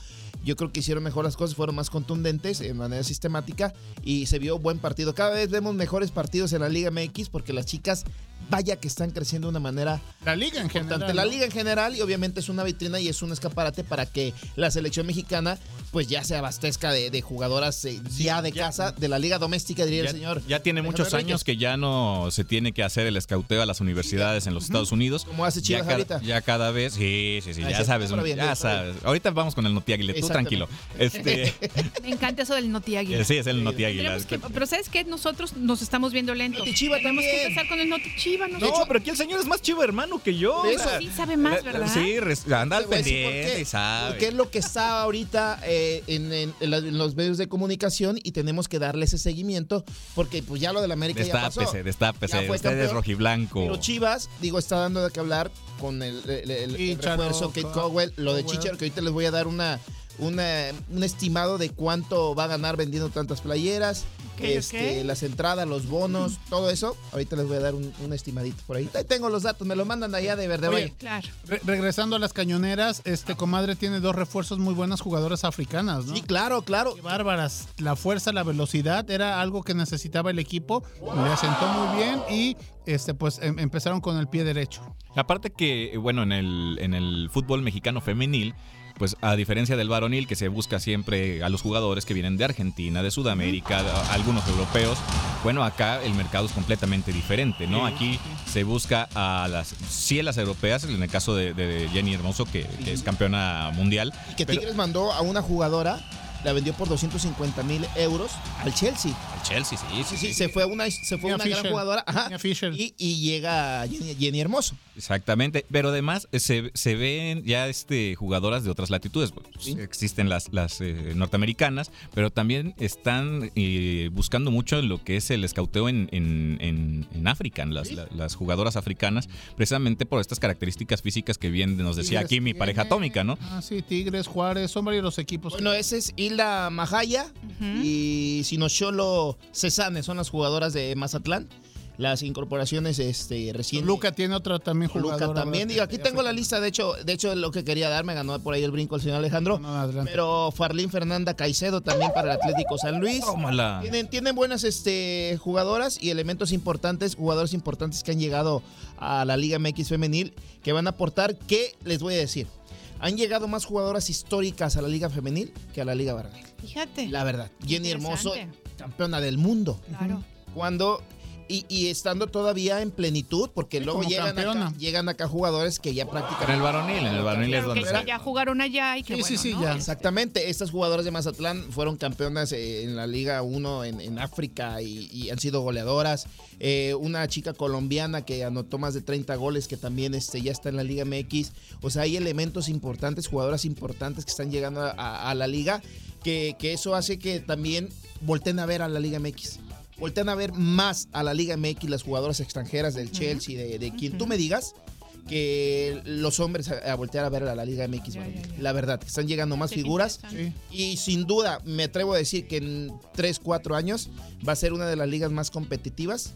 yo creo que hicieron mejor las cosas, fueron más contundentes de manera sistemática y se vio buen partido. Cada vez vemos mejores partidos en la Liga MX porque las chicas, vaya que están creciendo de una manera La liga en general. La liga en general y obviamente es una vitrina y es un escaparate para que la selección mexicana pues ya se abastezca de, de jugadoras eh, ya de casa, de la liga doméstica diría Ya, el señor. ya tiene Alejandro muchos años que ya no se tiene que hacer el escauteo a las universidades en los Estados Unidos. Como hace Chivas ya, cada- ahorita. ya cada vez, sí, sí, sí, Ah, ya sí, sabes, pero bien, ya pero sabes. Ahorita vamos con el Noti Águila, tú tranquilo. Este, Me encanta eso del Noti Águila. eh, sí, es el Noti Águila. Tenemos que- pero ¿sabes qué? Nosotros nos estamos viendo lentos. Tenemos que empezar con el Noti Chiva. No, nosotros. pero aquí el señor es más chivo hermano que yo. Eso- sea, Sí sabe más, ¿verdad? Sí, res- anda al pendiente qué. y sabe. Porque es lo que está ahorita eh, en, en- en la- en los medios de comunicación y tenemos que darle ese seguimiento porque pues ya lo de la América ya pasó. Destápese, destápese. Es rojiblanco. Pero Chivas, digo, está dando de qué hablar con el, el, el- el refuerzo Kate Co- Cowell, lo de. Chicharo, que ahorita les voy a dar una, una, un estimado de cuánto va a ganar vendiendo tantas playeras, este, las entradas, los bonos, todo eso. Ahorita les voy a dar un, un estimadito por ahí. Ahí tengo los datos, me lo mandan allá de Verde Oye. Claro. Re- regresando a las cañoneras, este comadre tiene dos refuerzos muy buenas jugadoras africanas, ¿no? Sí, claro, claro. Qué bárbaras. La fuerza, la velocidad era algo que necesitaba el equipo. Le asentó muy bien y este pues em- empezaron con el pie derecho. Aparte que, bueno, en el, en el fútbol mexicano femenil, pues a diferencia del varonil, que se busca siempre a los jugadores que vienen de Argentina, de Sudamérica, a- algunos europeos, bueno, acá el mercado es completamente diferente, ¿no? Aquí se busca a las, sí a las europeas, en el caso de, de Jenny Hermoso, que, que es campeona mundial. Y que pero- Tigres mandó a una jugadora, la vendió por 250 mil euros al Chelsea. Al Chelsea, sí, Sí, sí, se fue una, se fue una gran jugadora. ajá, y, y llega Jenny, Jenny Hermoso. Exactamente, pero además eh, se, se ven ya este, jugadoras de otras latitudes. Pues, Sí. Existen las, las eh, norteamericanas, pero también están eh, buscando mucho en lo que es el escauteo en, en, en- en África, en las, la- las jugadoras africanas, precisamente por estas características físicas que bien nos decía Tigres aquí mi pareja atómica, ¿no? Ah, sí, Tigres, Juárez, son varios los equipos. Bueno, ese es Hilda Majaya y Sinocholo Cesane, son las jugadoras de Mazatlán. Las incorporaciones este, recién. Luca tiene otra también jugadora. Luca también. Digo, aquí tengo la lista, de hecho, de hecho lo que quería dar, me ganó por ahí el brinco el señor Alejandro. No. Pero Farlín Fernanda Caicedo también para el Atlético San Luis. Tómala. Tienen, tienen buenas este, jugadoras y elementos importantes, jugadores importantes que han llegado a la Liga MX femenil, que van a aportar, ¿qué les voy a decir? Han llegado más jugadoras históricas a la Liga femenil que a la Liga varonil. Fíjate. La verdad. Jenny Hermoso, campeona del mundo. Claro. Cuando y, y estando todavía en plenitud, porque luego llegan acá, llegan acá jugadores que ya practican. En el varonil, en el varonil es que donde... sí, ya jugaron allá y que Sí, sí, bueno, sí, ¿no? ya. Exactamente, estas jugadoras de Mazatlán fueron campeonas eh, en la Liga 1 en, en África y, y han sido goleadoras. Eh, una chica colombiana que anotó más de 30 goles que también este, ya está en la Liga MX. O sea, hay elementos importantes, jugadoras importantes que están llegando a, a- a la liga, que, que eso hace que también volteen a ver a la Liga MX. Voltean a ver más a la Liga MX las jugadoras extranjeras del Chelsea, de, de quien tú me digas, que los hombres a, a voltear a ver a la Liga MX. Ya, varonil. ya, ya. La verdad, que están llegando más Sí, figuras. Sí. Y sin duda, me atrevo a decir que en 3, 4 años va a ser una de las ligas más competitivas,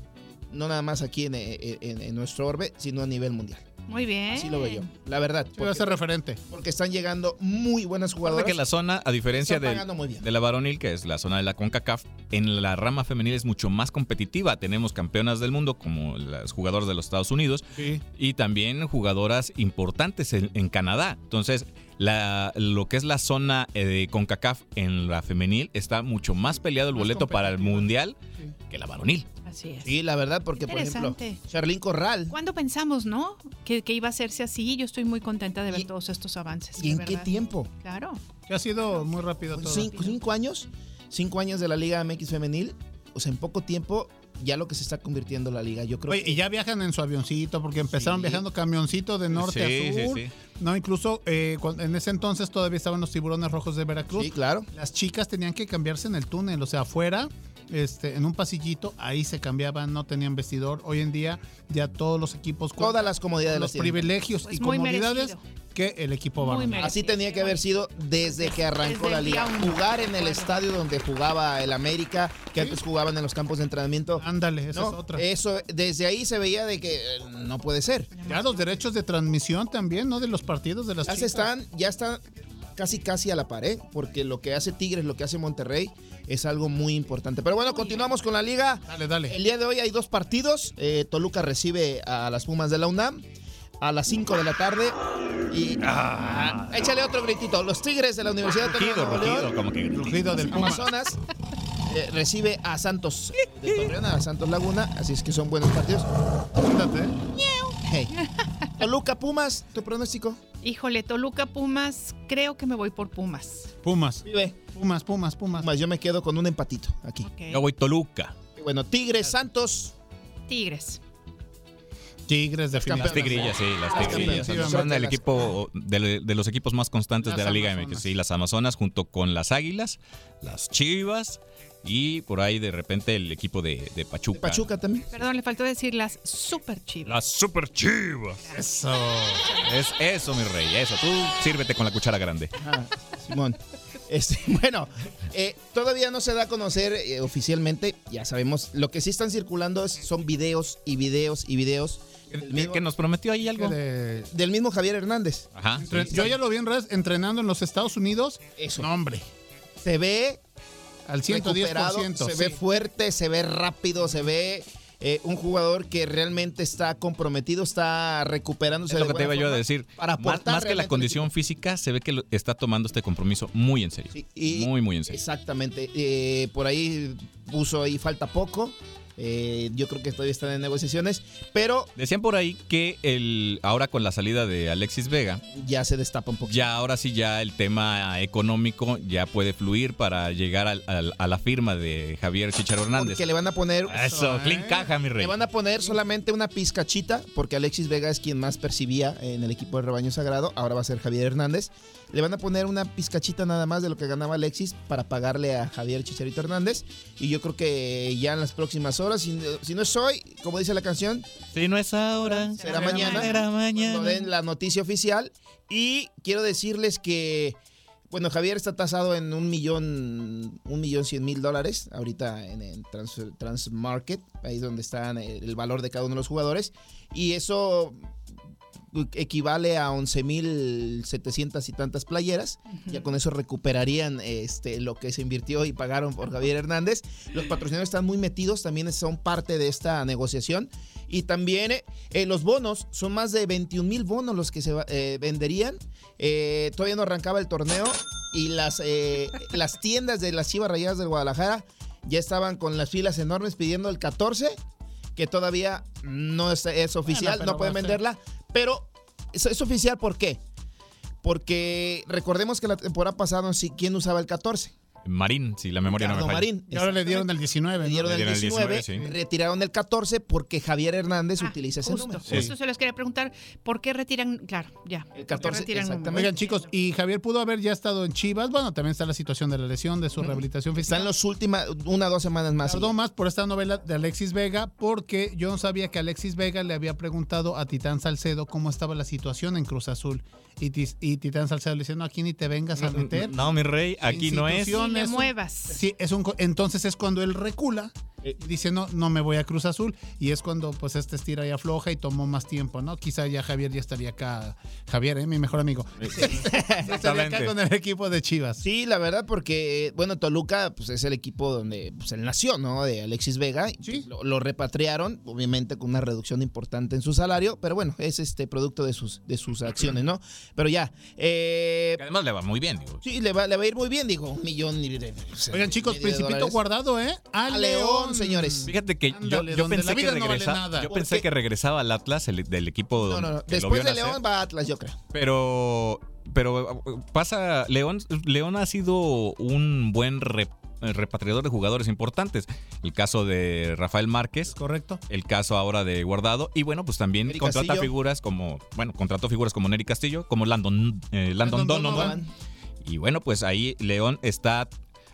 no nada más aquí en, en- en nuestro orbe, sino a nivel mundial. Muy bien. Así lo veo yo, la verdad. A ser Porque, referente. porque están llegando muy buenas jugadoras. que la zona, a diferencia bien. de la varonil, que es la zona de la CONCACAF, en la rama femenil es mucho más competitiva. Tenemos campeonas del mundo como las jugadoras de los Estados Unidos Sí. y también jugadoras importantes en, en Canadá. Entonces, la- lo que es la zona eh, de CONCACAF en la femenil está mucho más peleado el Más boleto para el mundial Sí. que la varonil. Así es. Sí, la verdad, porque por ejemplo. Charlín Corral. ¿Cuándo pensamos, no? Que, que iba a hacerse así. Yo estoy muy contenta de ver ¿Y- todos estos avances. ¿Y en qué tiempo? Claro. Que ha sido muy rápido todo. Cinco, cinco años, cinco años de la Liga MX femenil. O sea, en poco tiempo, ya lo que se está convirtiendo la liga. Yo creo Oye, que y ya viajan en su avioncito, porque empezaron Sí. viajando camioncito de norte Sí, a sur. sí. No, incluso eh, cuando- en ese entonces todavía estaban los tiburones rojos de Veracruz. Sí, claro. Las chicas tenían que cambiarse en el túnel, o sea, afuera, este, en un pasillito, ahí se cambiaban, no tenían vestidor. Hoy en día ya todos los equipos Todas las comodidades los privilegios Pues y comodidades merecido. que el equipo merecido. Así tenía que haber sido desde que arrancó Desde la liga. Jugar en el Bueno. estadio donde jugaba el América, que Sí. antes jugaban en los campos de entrenamiento. Ándale, esa No, es otra. Eso, desde ahí se veía de que eh, no puede ser. ya los derechos de transmisión también, ¿no? De los partidos de las Ya se están, ya están casi casi a la pared, porque lo que hace Tigres, lo que hace Monterrey, es algo muy importante. Pero bueno, continuamos con la liga. Dale, dale. El día de hoy hay dos partidos. Eh, Toluca recibe a las Pumas de la UNAM a las 5 de la tarde. Y ah, échale otro gritito. Los Tigres de la Universidad de Rugido, Nuevo León, rugido, como que Rugido del. Amazonas eh, recibe a Santos de Torreón, a Santos Laguna. Así es que son buenos partidos. ¿eh? Hey. Toluca Pumas, tu pronóstico. Híjole, Toluca Pumas, creo que me voy por Pumas. Pumas, Vive. Pumas, Pumas, Pumas. Pumas, yo me quedo con un empatito aquí. Yo voy Toluca. Y Bueno, Tigres, Santos. Tigres. Tigres, Las definitivamente. tigrillas, sí, las Las tigrillas. campeonas. Son el equipo de, de los equipos más constantes Las de la Liga Amazonas. MX. Sí, las Amazonas junto con las Águilas, las Chivas y por ahí de repente el equipo de, de Pachuca. Pachuca también. Perdón, le faltó decir las super chivas. Las Super Chivas. Eso. Es eso, mi rey, eso. Tú sírvete con la cuchara grande. Ajá, Simón. Este, bueno, eh, todavía no se da a conocer eh, oficialmente, ya sabemos, lo que sí están circulando es- son videos y videos y videos mismo, Que nos prometió ahí algo. De- del mismo Javier Hernández. Ajá. sí, Entre- sí. Yo ya lo vi en redes entrenando en los Estados Unidos. Eso. No, hombre. Se ve Al recuperado, 110%. se sí. ve fuerte, se ve rápido, se ve eh, un jugador que realmente está comprometido, está recuperándose. Es lo de que te iba yo a decir. Para más, que la condición física, se ve que lo- está tomando este compromiso muy en serio. Sí, y- muy, muy en serio. Exactamente. Eh, por ahí puso ahí falta poco. Eh, yo creo que todavía están en negociaciones, pero Decían por ahí que el ahora con la salida de Alexis Vega, ya se destapa un poquito. ya ahora sí ya el tema económico ya puede fluir para llegar al- al- a la firma de Javier Chicharo Hernández. Porque le van a poner Eso, ¿eh? clean caja, mi rey. Le van a poner solamente una pizcachita, porque Alexis Vega es quien más percibía en el equipo de Rebaño Sagrado, ahora va a ser Javier Hernández. Le van a poner una pizcachita nada más de lo que ganaba Alexis para pagarle a Javier Chicharito Hernández. Y yo creo que ya en las próximas horas, si, si no es hoy, como dice la canción, Si no es ahora, será mañana. Será mañana. cuando den la noticia oficial. Y quiero decirles que, bueno, Javier está tasado en un millón, un millón cien mil dólares ahorita en, en Trans, Transmarket, ahí es donde está el, el valor de cada uno de los jugadores. Y eso equivale a 11 mil 700 y tantas playeras. Ya con eso recuperarían este, lo que se invirtió y pagaron por Javier Hernández. Los patrocinadores están muy metidos, también son parte de esta negociación. Y también eh, los bonos, son más de 21 mil bonos los que se eh, venderían. Eh, todavía no arrancaba el torneo y las, eh, las tiendas de las Chivas Rayadas del Guadalajara ya estaban con las filas enormes pidiendo el 14 que todavía no es, es oficial, no pueden venderla, pero es, es oficial ¿por qué? Porque recordemos que la temporada pasada, ¿quién usaba el 14? Marín, si la memoria Ricardo no me falla. Marín. Y ahora le dieron el 19. Le ¿no? dieron Le el dieron el 19, 19, sí. retiraron el 14 porque Javier Hernández Ah, utiliza ese justo, número. Sí. Justo se les quería preguntar por qué retiran, claro, ya. El ¿por qué 14, retiran un- exactamente. Oigan, chicos, y Javier pudo haber ya estado en Chivas. Bueno, también está la situación de la lesión, de su rehabilitación física. Están los últimas, una o dos semanas más. Tardó más por esta novela de Alexis Vega porque yo no sabía que Alexis Vega le había preguntado a Titán Salcedo cómo estaba la situación en Cruz Azul. Y Titán Salcedo le dice, no, aquí ni te vengas a meter. No, mi rey, aquí no es. Le es un- muevas. Sí, es un, entonces es cuando él recula Eh. y dice, no, no me voy a Cruz Azul. Y es cuando pues este estira y afloja y tomó más tiempo, ¿no? Quizá ya Javier ya estaría acá. Javier, ¿eh? mi mejor amigo. estaría acá con el equipo de Chivas. Sí, la verdad, porque, bueno, Toluca pues, es el equipo donde pues, él nació, ¿no? De Alexis Vega. y, Sí. Lo, lo repatriaron, obviamente con una reducción importante en su salario, pero bueno, es este producto de sus, de sus acciones, ¿no? Pero ya, eh, Además le va muy bien, digo. sí, le va, le va a ir muy bien, digo, un millón Oigan, chicos, Principito guardado, ¿eh? A, A León, señores. Fíjate que yo, Ándale, yo donde pensé que vida no vale regresaba, nada. yo ¿Por pensé que regresaba al Atlas el- del equipo No, no, no. Después de. León va a Atlas, yo creo. Pero, pero pasa, León, León ha sido un buen rep- repatriador de jugadores importantes. El caso de Rafael Márquez, Correcto. el caso ahora de Guardado, y bueno, pues también contrata Castillo. figuras como, bueno, contrató figuras como Nery Castillo, como Landon, eh, Landon, Landon Donovan. Donovan. Y bueno, pues ahí León está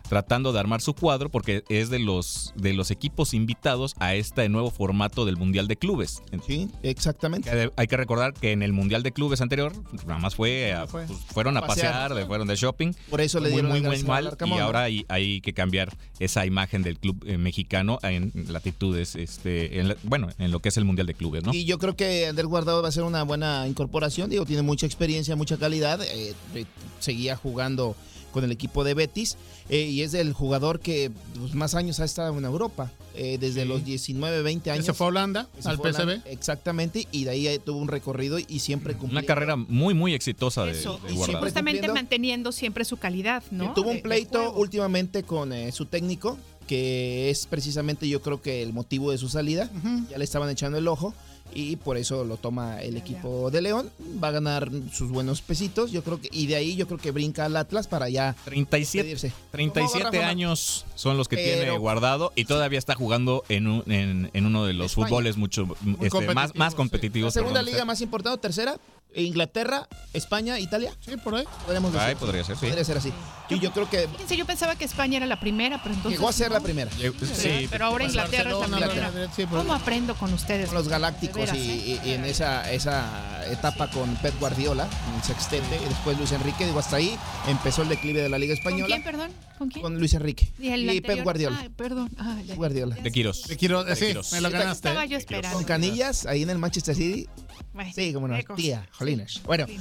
tratando de armar su cuadro porque es de los, de los equipos invitados a este nuevo formato del Mundial de Clubes. Sí, exactamente. Hay que recordar que en el Mundial de Clubes anterior, nada más fue, a- Fue. pues, fueron a Pasear. fueron de shopping. Por eso le dieron muy, muy mal. Y ahora hay, hay que cambiar esa imagen del club eh, mexicano en latitudes, este, en la- bueno, en lo que es el Mundial de Clubes, ¿no? Y yo creo que Ander Guardado va a ser una buena incorporación. Digo, tiene mucha experiencia, mucha calidad. eh, eh, seguía jugando con el equipo de Betis eh, y es el jugador que pues, más años ha estado en Europa. eh, desde Sí. los 19, 20 años. Se fue a Holanda, Se al PSV. Exactamente, y de ahí eh, tuvo un recorrido y siempre cumplió. Una carrera muy, muy exitosa de, Eso, de y Justamente manteniendo siempre su calidad, ¿no? Eh, Tuvo De- un de pleito últimamente con eh, su técnico, que es precisamente yo creo que el motivo de su salida. Ya le estaban echando el ojo y por eso lo toma el equipo de León. Va a ganar sus buenos pesitos, yo creo que y de ahí yo creo que brinca al Atlas para ya 37, despedirse. 37 ¿Cómo va, Rafa? años son los que tiene guardado y todavía está jugando en, un- en, en uno de los España. fútboles mucho este, más, competitivo, más sí. competitivos. La segunda perdón. liga más importante, tercera, Inglaterra, España, Italia. Sí, por ahí. Podemos decir. Ay, podría ser, sí. Podría ser así. Y yo creo que Fíjense, yo pensaba que España era la primera, pero entonces. llegó a ser no. la primera. Sí, pero ahora Inglaterra es la primera. Sí, ¿Cómo aprendo con ustedes? Con los De Galácticos veras, y, ¿eh? y- y en esa, esa etapa con Pep Guardiola, en el sextete, y después Luis Enrique, digo, hasta ahí empezó el declive de la Liga ¿Con Española quién, perdón? ¿Con quién? con Luis Enrique y el y Pep? Guardiola. Ah, perdón. Ah, ya. Guardiola. de Quiros. Te quiero decir, Quiros. me lo ganaste. Estaba ¿eh? yo esperando. Con Canillas, ahí en el Manchester City. Bueno, Sí, como cosa. tía, jolines. Bueno, Sí.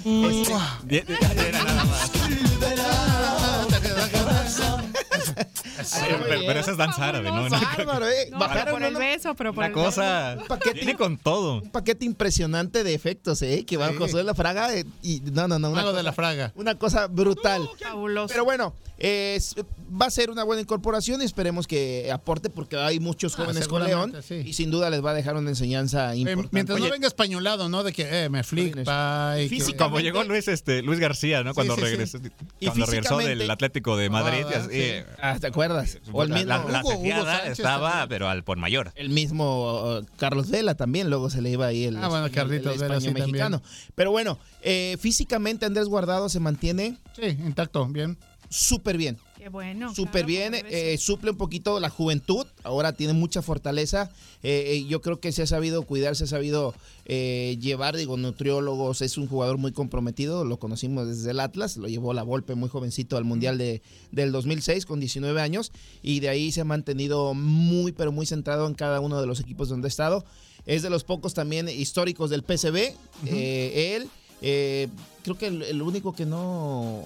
este, nada más. Pero, pero- pero eso es danza árabe, ¿no? Bárbaro, ¿eh? No, Bajaron pero por el uno- beso, pero por Una el cosa. Un paquete. Viene con todo. un paquete impresionante de efectos, ¿eh? Que va Sí. Josué La Fraga eh, y no, no, no, una, de cosa, la Fraga. una cosa brutal. Fabuloso. Pero bueno, es- va a ser una buena incorporación y esperemos que aporte porque hay muchos Ah, jóvenes con León sí. y sin duda les va a dejar una enseñanza Eh, importante. mientras Oye. no venga españolado, ¿no? De que eh, me flipa y que- Físico. Como llegó Luis, este, Luis García, ¿no? Cuando sí, sí. regresó, cuando del Atlético de Madrid. Ah, así. Ah, ¿te acuerdas? O el la, mismo, la, la Hugo- Hugo ceteada Sánchez estaba, también. pero al por mayor. el mismo uh, Carlos Vela también, luego se le iba ahí el, Ah, bueno, el- Carlitos el Vela sí mexicano. Pero bueno, eh, físicamente Andrés Guardado se mantiene Sí, intacto, bien. súper bien. Qué bueno. Súper claro, bien, eh, suple un poquito la juventud, ahora tiene mucha fortaleza, eh, eh, yo creo que se ha sabido cuidar, se ha sabido eh, llevar, digo, nutriólogos, es un jugador muy comprometido, lo conocimos desde el Atlas, lo llevó la Volpe muy jovencito al Mundial de, del 2006 con 19 años y de ahí se ha mantenido muy, pero muy centrado en cada uno de los equipos donde ha estado. Es de los pocos también históricos del PCB, eh, él, eh, creo que el, el único que no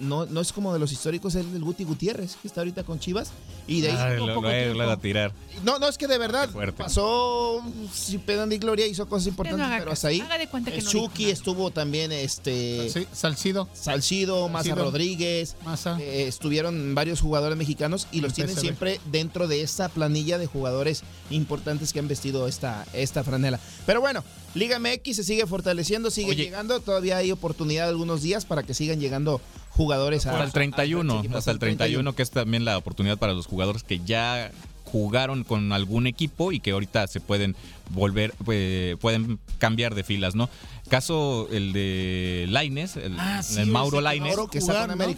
no, no es como de los históricos, es el del Guti Gutiérrez, que está ahorita con Chivas. Y de ahí Ay, poco, lo, poco lo- lo a tirar. No, no, es que de verdad pasó sin pena ni gloria, hizo cosas importantes, no haga pero caso, hasta ahí. Haga de cuenta que no dijo Chucky estuvo también, este, Sí, Salcido. Salcido, Maza. Rodríguez, Massa. eh, estuvieron varios jugadores mexicanos y los tienen siempre dentro de esta planilla de jugadores importantes que han vestido esta, esta franela. Pero bueno, Liga MX se sigue fortaleciendo, sigue Oye. llegando, todavía hay oportunidad algunos días para que sigan llegando jugadores a, Hasta el 31, a estos equipos. hasta el 31, que es también la oportunidad para los jugadores que ya jugaron con algún equipo y que ahorita se pueden volver, eh, pueden cambiar de filas, ¿no? Caso el de Laines, el, Ah, sí, el Mauro Laines.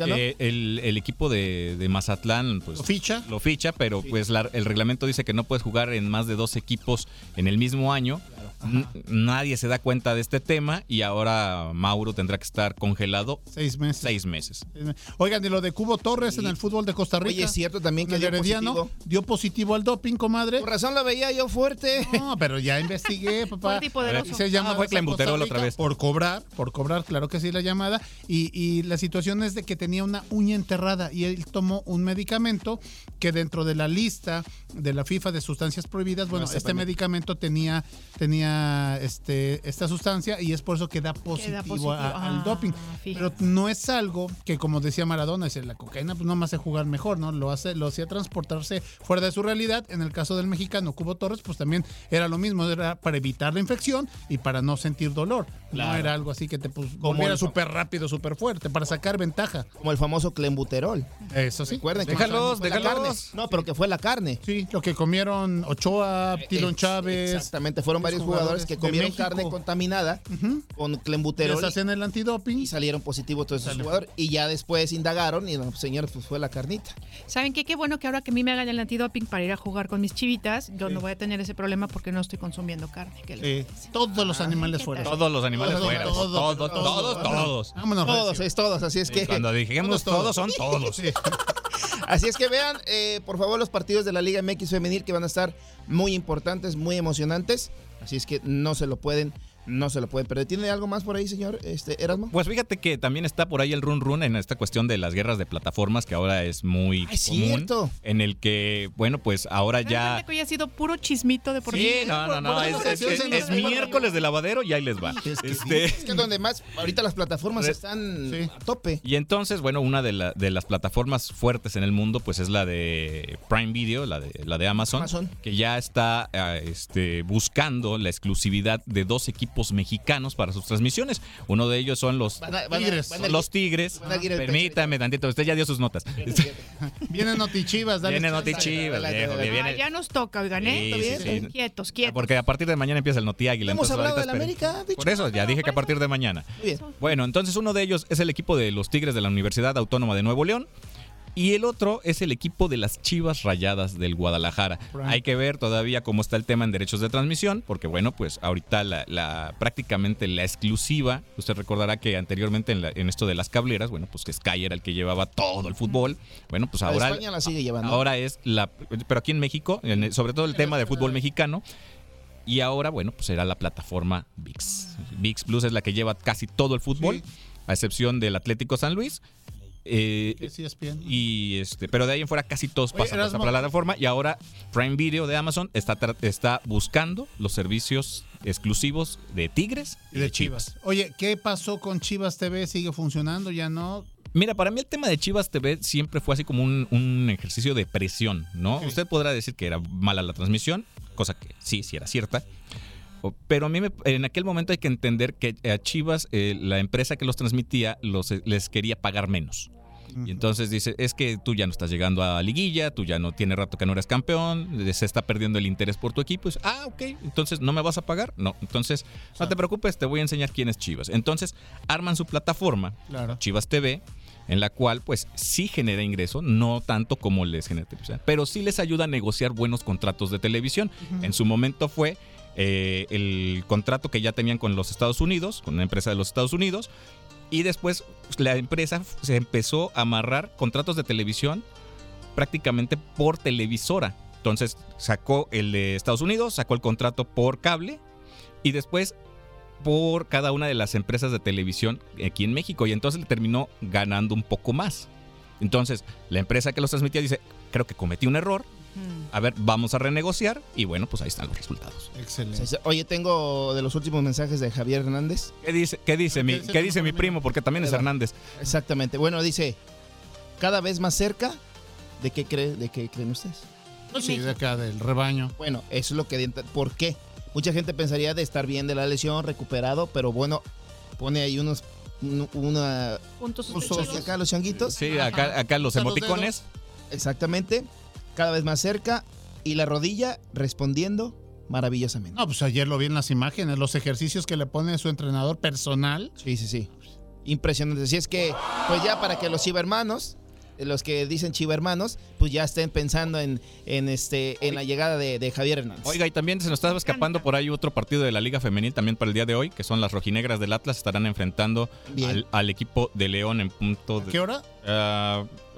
Eh, el, el equipo de, de Mazatlán pues, ¿Lo ficha? lo ficha, pero pues la- el reglamento dice que no puedes jugar en más de dos equipos en el mismo año. Nadie se da cuenta de este tema y ahora Mauro tendrá que estar congelado Seis meses. seis meses. Oigan, y lo de Cubo Torres en el fútbol de Costa Rica. Oye, es cierto también que el dio Herediano positivo. dio positivo al doping, comadre. Por razón lo veía yo fuerte. No, pero ya investigué, papá. Hice llamadas Ah, Rica otra vez. Por cobrar, por cobrar, claro que sí, la llamada. Y, y la situación es de que tenía una uña enterrada y él tomó un medicamento que dentro de la lista de la FIFA de sustancias prohibidas, bueno, se este medicamento tenía, tenía este, esta sustancia y es por eso que da positivo, positivo. a- al Ah, doping. fíjate. Pero no es algo que, como decía Maradona, es la cocaína, pues no me hace jugar mejor, ¿no? Lo hace, lo hacía transportarse fuera de su realidad. En el caso del mexicano Cubo Torres, pues también era lo mismo, era para evitar la infección y para no sentir dolor. No era algo así que te pues, volviera súper rápido, súper fuerte, para sacar ventaja. Como el famoso clenbuterol. Eso sí. Recuerden que Déjalos, déjalos. carne. No, pero que fue la carne. Sí, lo que comieron Ochoa, Tilon Ex- Chávez. Exactamente, fueron varios jugadores que comieron carne contaminada con Les clenbuterol hacen el antidoping. y salieron positivos todos esos jugadores. Y ya después indagaron y, no, pues, señores, pues fue la carnita. ¿Saben qué? Qué bueno que ahora que a mí me hagan el antidoping para ir a jugar con mis chivitas, yo no voy a tener ese problema porque no estoy consumiendo carne. ¿Qué les Eh, parece? todos los animales ¿qué fuera. Todos los animales fuera. todo, Todos, todo, todos, todos. Vámonos, Todos, Recio. es todos. Así es que, Cuando dijimos todos, son todos. así es que vean, eh, por favor, los partidos de la Liga MX Femenil que van a estar muy importantes, muy emocionantes. Así es que no se lo pueden, no se lo pueden perder. ¿Tiene algo más por ahí, señor este, Erasmo? Pues fíjate que también está por ahí el run run en esta cuestión de las guerras de plataformas que ahora es muy Ah, es común. cierto. En el que, bueno, pues ahora ya... que hoy ha sido puro chismito de por Sí, no, no, no. Es, es- es- es miércoles de lavadero y ahí les va. Este, Es que donde más, ahorita las plataformas están Sí. a tope. Y entonces, bueno, una de, la- de las plataformas fuertes en el mundo, pues es la de Prime Video, la de, la de Amazon, Amazon. que ya está ah, este, buscando la exclusividad de dos equipos mexicanos para sus transmisiones. Uno de ellos son los Van a- van a- Tigres. van a- los Tigres. Permítame tantito, usted ya dio sus notas. Vienen notichivas, dale Viene chance. Noti Chivas, adelante, viejo, viene- Ah, ya nos toca, oigan, ¿eh? Sí, ¿Está bien? sí, sí. Quietos, quietos. Porque a partir de mañana empieza el Noti Águila. Hemos hablado de la. América, dicho. Por eso, ya dije que a partir de mañana. Muy bien. Bueno, entonces uno de ellos es el equipo de los Tigres de la Universidad Autónoma de Nuevo León. Y el otro es el equipo de las Chivas Rayadas del Guadalajara. Right. Hay que ver todavía cómo está el tema en derechos de transmisión, porque bueno, pues ahorita la, la- prácticamente la exclusiva, usted recordará que anteriormente en, la- en esto de las cableras, bueno, pues que Sky era el que llevaba todo el fútbol. Bueno, pues ahora España la sigue llevando. Ahora es la. Pero aquí en México, en sobre todo el tema de fútbol mexicano. Y ahora, bueno, pues será la plataforma VIX. VIX Plus es la que lleva casi todo el fútbol, Sí. a excepción del Atlético San Luis. Eh, es bien. y este, pero de ahí en fuera casi todos Oye, pasan por esa plataforma. Y ahora Prime Video de Amazon está, está buscando los servicios exclusivos de Tigres Y de Chivas. Oye, ¿qué pasó con Chivas TV? ¿Sigue funcionando? ¿Ya no? Mira, para mí el tema de Chivas TV siempre fue así como un, un ejercicio de presión, ¿no? Sí. Usted podrá decir que era mala la transmisión, cosa que sí, sí era cierta. Pero a mí me- en aquel momento hay que entender que a Chivas, eh, la empresa que los transmitía, los, eh, les quería pagar menos. Y entonces dice, es que tú ya no estás llegando a liguilla, tú ya no tienes rato que no eres campeón, se está perdiendo el interés por tu equipo. Dice, ah, ok, entonces no me vas a pagar. No, entonces no te preocupes, te voy a enseñar quién es Chivas. Entonces arman su plataforma, Claro. Chivas TV, en la cual pues sí genera ingreso, no tanto como les genera televisión, pero sí les ayuda a negociar buenos contratos de televisión. En su momento fue eh, el contrato que ya tenían con los Estados Unidos, con una empresa de los Estados Unidos, y después la empresa se empezó a amarrar contratos de televisión prácticamente por televisora. Entonces sacó el de Estados Unidos, sacó el contrato por cable y después por cada una de las empresas de televisión aquí en México y entonces le terminó ganando un poco más. Entonces, la empresa que los transmitía dice, creo que cometí un error, a ver, vamos a renegociar y bueno, pues ahí están los resultados. Excelente. Oye, tengo de los últimos mensajes de Javier Hernández. ¿Qué dice, qué dice, mi, qué dice mi primo? Porque también es. Hernández. Exactamente. Bueno, dice, cada vez más cerca de qué, cree, de qué creen ustedes. Pues sí, de acá del rebaño. Bueno, eso es lo que... ¿Por qué? Mucha gente pensaría de estar bien de la lesión, recuperado, pero bueno, pone ahí unos... un- Una, Puntos acá los changuitos. Sí, acá, acá los emoticones. Exactamente. Cada vez más cerca. Y la rodilla respondiendo maravillosamente. No, pues ayer lo vi en las imágenes, los ejercicios que le pone su entrenador personal. Sí, sí, sí. Impresionante. Así es que, pues ya para que los chivermanos, eh, los que dicen chivermanos, pues ya estén pensando en, en este, en la llegada de, de Javier Hernández. Oiga, y también se nos estaba escapando por ahí otro partido de la Liga Femenil también para el día de hoy, que son las rojinegras del Atlas, estarán enfrentando al, al equipo de León en punto de... ¿Qué hora? Ah, dej-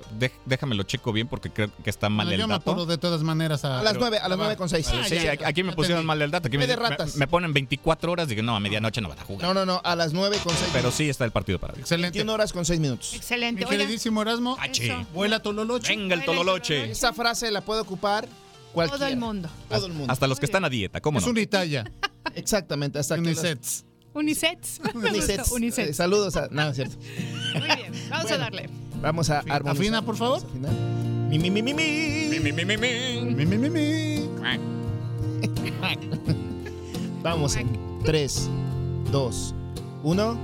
déjame lo checo bien porque creo que está mal Bueno, el yo me dato. apuro de todas maneras a, a las nueve, a las va. nueve con seis. Ah, Sí, ya, aquí- me pusieron entendí. mal el dato. Aquí me, de me- ratas. me ponen 24 horas. Digo, no, a medianoche no van a jugar. No, no, no, a las nueve con seis. Pero sí está el partido para hoy. Excelente. 21 horas con seis minutos. Mi Excelente. Oigan, queridísimo Erasmo, Achi. Eso. vuela Tololoche. Venga el tololoche. Esa frase la puede ocupar cualquiera. todo el mundo. Todo el mundo. Hasta los que están a dieta, ¿cómo Es no? unitalla. Exactamente, hasta que los- Unisets. Unisets. Me Unisets. Unisets. Saludos a. No, es cierto. Muy bien. Vamos a darle. Vamos a armonizar. Afina, por favor. Vamos a afinar. Mi, mi, mi, mi, mi. Mi, mi, mi, mi, mi. Mi, mi, mi. Vamos en 3, 2, 1.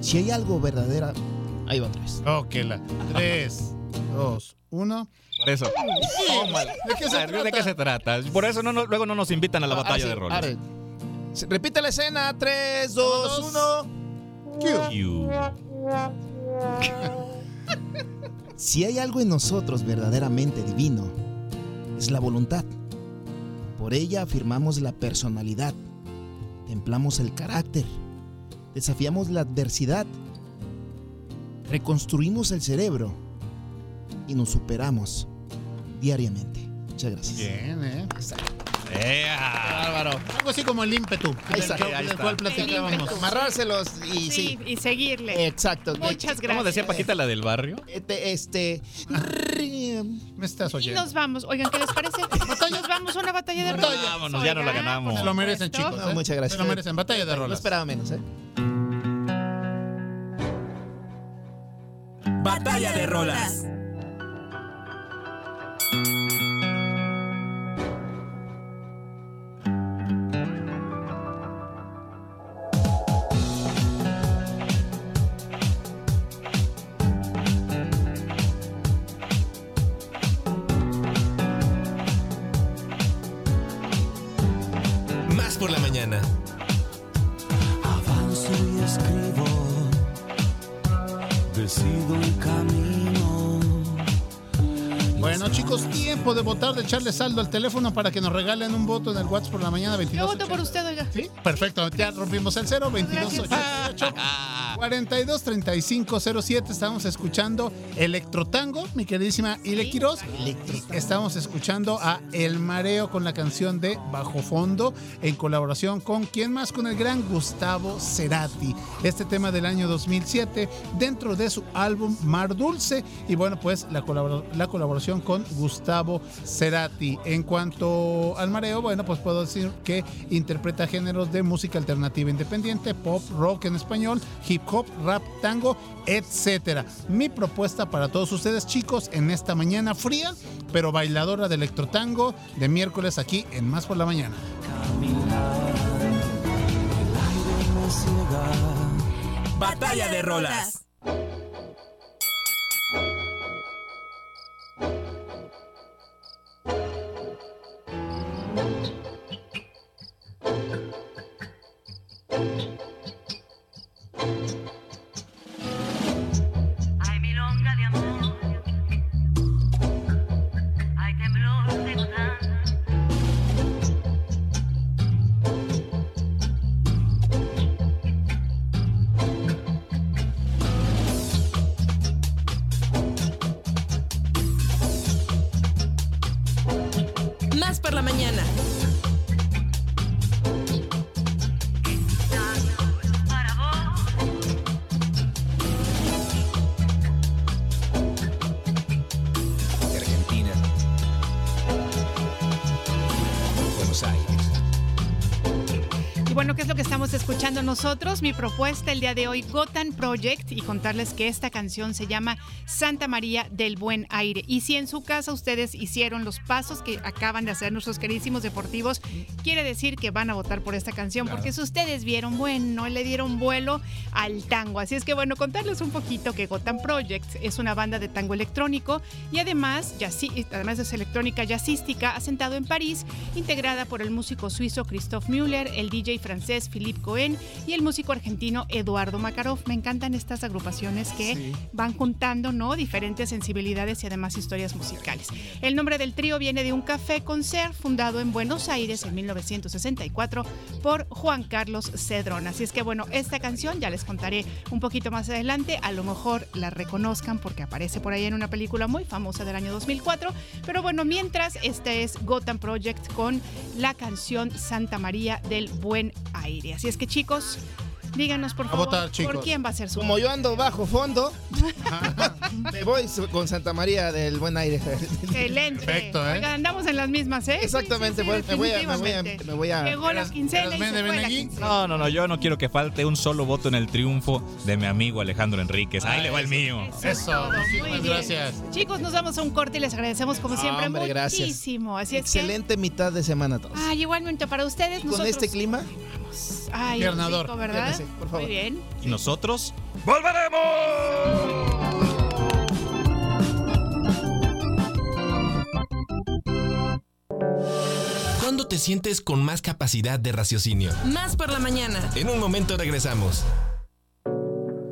Si hay algo verdadera. Ahí va otra vez. Ok, la. Tres, dos, uno. Por eso. ¿De qué se A ver, ¿De trata? qué se trata? Por eso no, no- luego no nos invitan a la Ahora batalla sí, de roles. ahora. Se- Repite la escena. 3, 2, 1. You. Si hay algo en nosotros verdaderamente divino, es la voluntad. Por ella afirmamos la personalidad, templamos el carácter, desafiamos la adversidad, reconstruimos el cerebro y nos superamos diariamente. Muchas gracias. Bien, ¿eh? ¡Ea! Bárbaro. Algo así como el ímpetu. Del, del cual platicábamos. Amarrárselos y sí. Sí, y seguirle. Exacto. Muchas ¿Cómo gracias. decía Paquita la del barrio? Este, este. Me estás Y oyendo. nos vamos. Oigan, ¿qué les parece? Nos vamos a una batalla de rolas. Vámonos, ya no la ganamos. Se lo merecen, chicos. No, ¿eh? muchas gracias. Se lo merecen. Batalla de No rolas. esperaba menos, ¿eh? Batalla de rolas. Echarle saldo al teléfono para que nos regalen un voto en el WhatsApp por la mañana Yo 22. voto por usted, oiga. Sí, perfecto. Ya rompimos el 0, 22 88 42 35 07. Estamos escuchando Electrotango, mi queridísima Ile Quiroz. Estamos escuchando a El Mareo con la canción de Bajo Fondo en colaboración con quién más con el gran Gustavo Cerati. Este tema del año 2007 dentro de su álbum Mar Dulce y bueno, pues la, la colaboración con Gustavo Cerati. En cuanto al Mareo, bueno, pues puedo decir que interpreta géneros de música alternativa independiente, pop, rock en español, hip hop, rap, tango, etcétera. Mi propuesta para todos ustedes, chicos, en esta mañana fría, pero bailadora de electrotango de miércoles aquí en Más por la Mañana. Batalla de rolas. Mi propuesta el día de hoy, Gotham Project, y contarles que esta canción se llama Santa María del Buen Aire. Y si en su casa ustedes hicieron los pasos que acaban de hacer nuestros queridísimos deportivos, quiere decir que van a votar por esta canción, porque si ustedes vieron, bueno, le dieron vuelo al tango. Así es que bueno, contarles un poquito que Gotham Project es una banda de tango electrónico y además, además es electrónica jazzística, asentado en París, integrada por el músico suizo Christoph Müller, el DJ francés Philippe Cohen y el músico argentino Eduardo Makarov. Me encantan estas agrupaciones que Sí. van juntando diferentes sensibilidades y además historias musicales. El nombre del trío viene de un café concert fundado en Buenos Aires en 1964 por Juan Carlos Cedrón. Así es que bueno, esta canción ya les contaré un poquito más adelante. A lo mejor la reconozcan porque aparece por ahí en una película muy famosa del año 2004. Pero bueno, mientras este es Gotham Project con la canción Santa María del Buen Aire. Así es que chicos, díganos por A favor votar, chicos. por quién va a ser su Como yo ando bajo fondo, me voy con Santa María del Buen Aire. Excelente. Perfecto, ¿eh? Oigan, andamos en las mismas, ¿eh? Exactamente, Sí, sí, sí, voy- me voy a- me voy a- definitivamente. me voy a- Llegó y se fue la quincena. No, no, no, yo no quiero que falte un solo voto en el triunfo de mi amigo Alejandro Enríquez. Ahí le va el mío. Eso, Muy muchísimas gracias. Chicos, nos damos a un corte y les agradecemos como siempre Hombre, gracias. muchísimo. Así es Excelente mitad de semana a todos. Ay, igualmente para ustedes. Con nosotros- este clima, Ay, Piernador. rico, ¿verdad? Por favor. Muy bien. ¿Y nosotros? ¡Volveremos! ¿Cuándo te sientes con más capacidad de raciocinio? Más por la mañana. En un momento regresamos.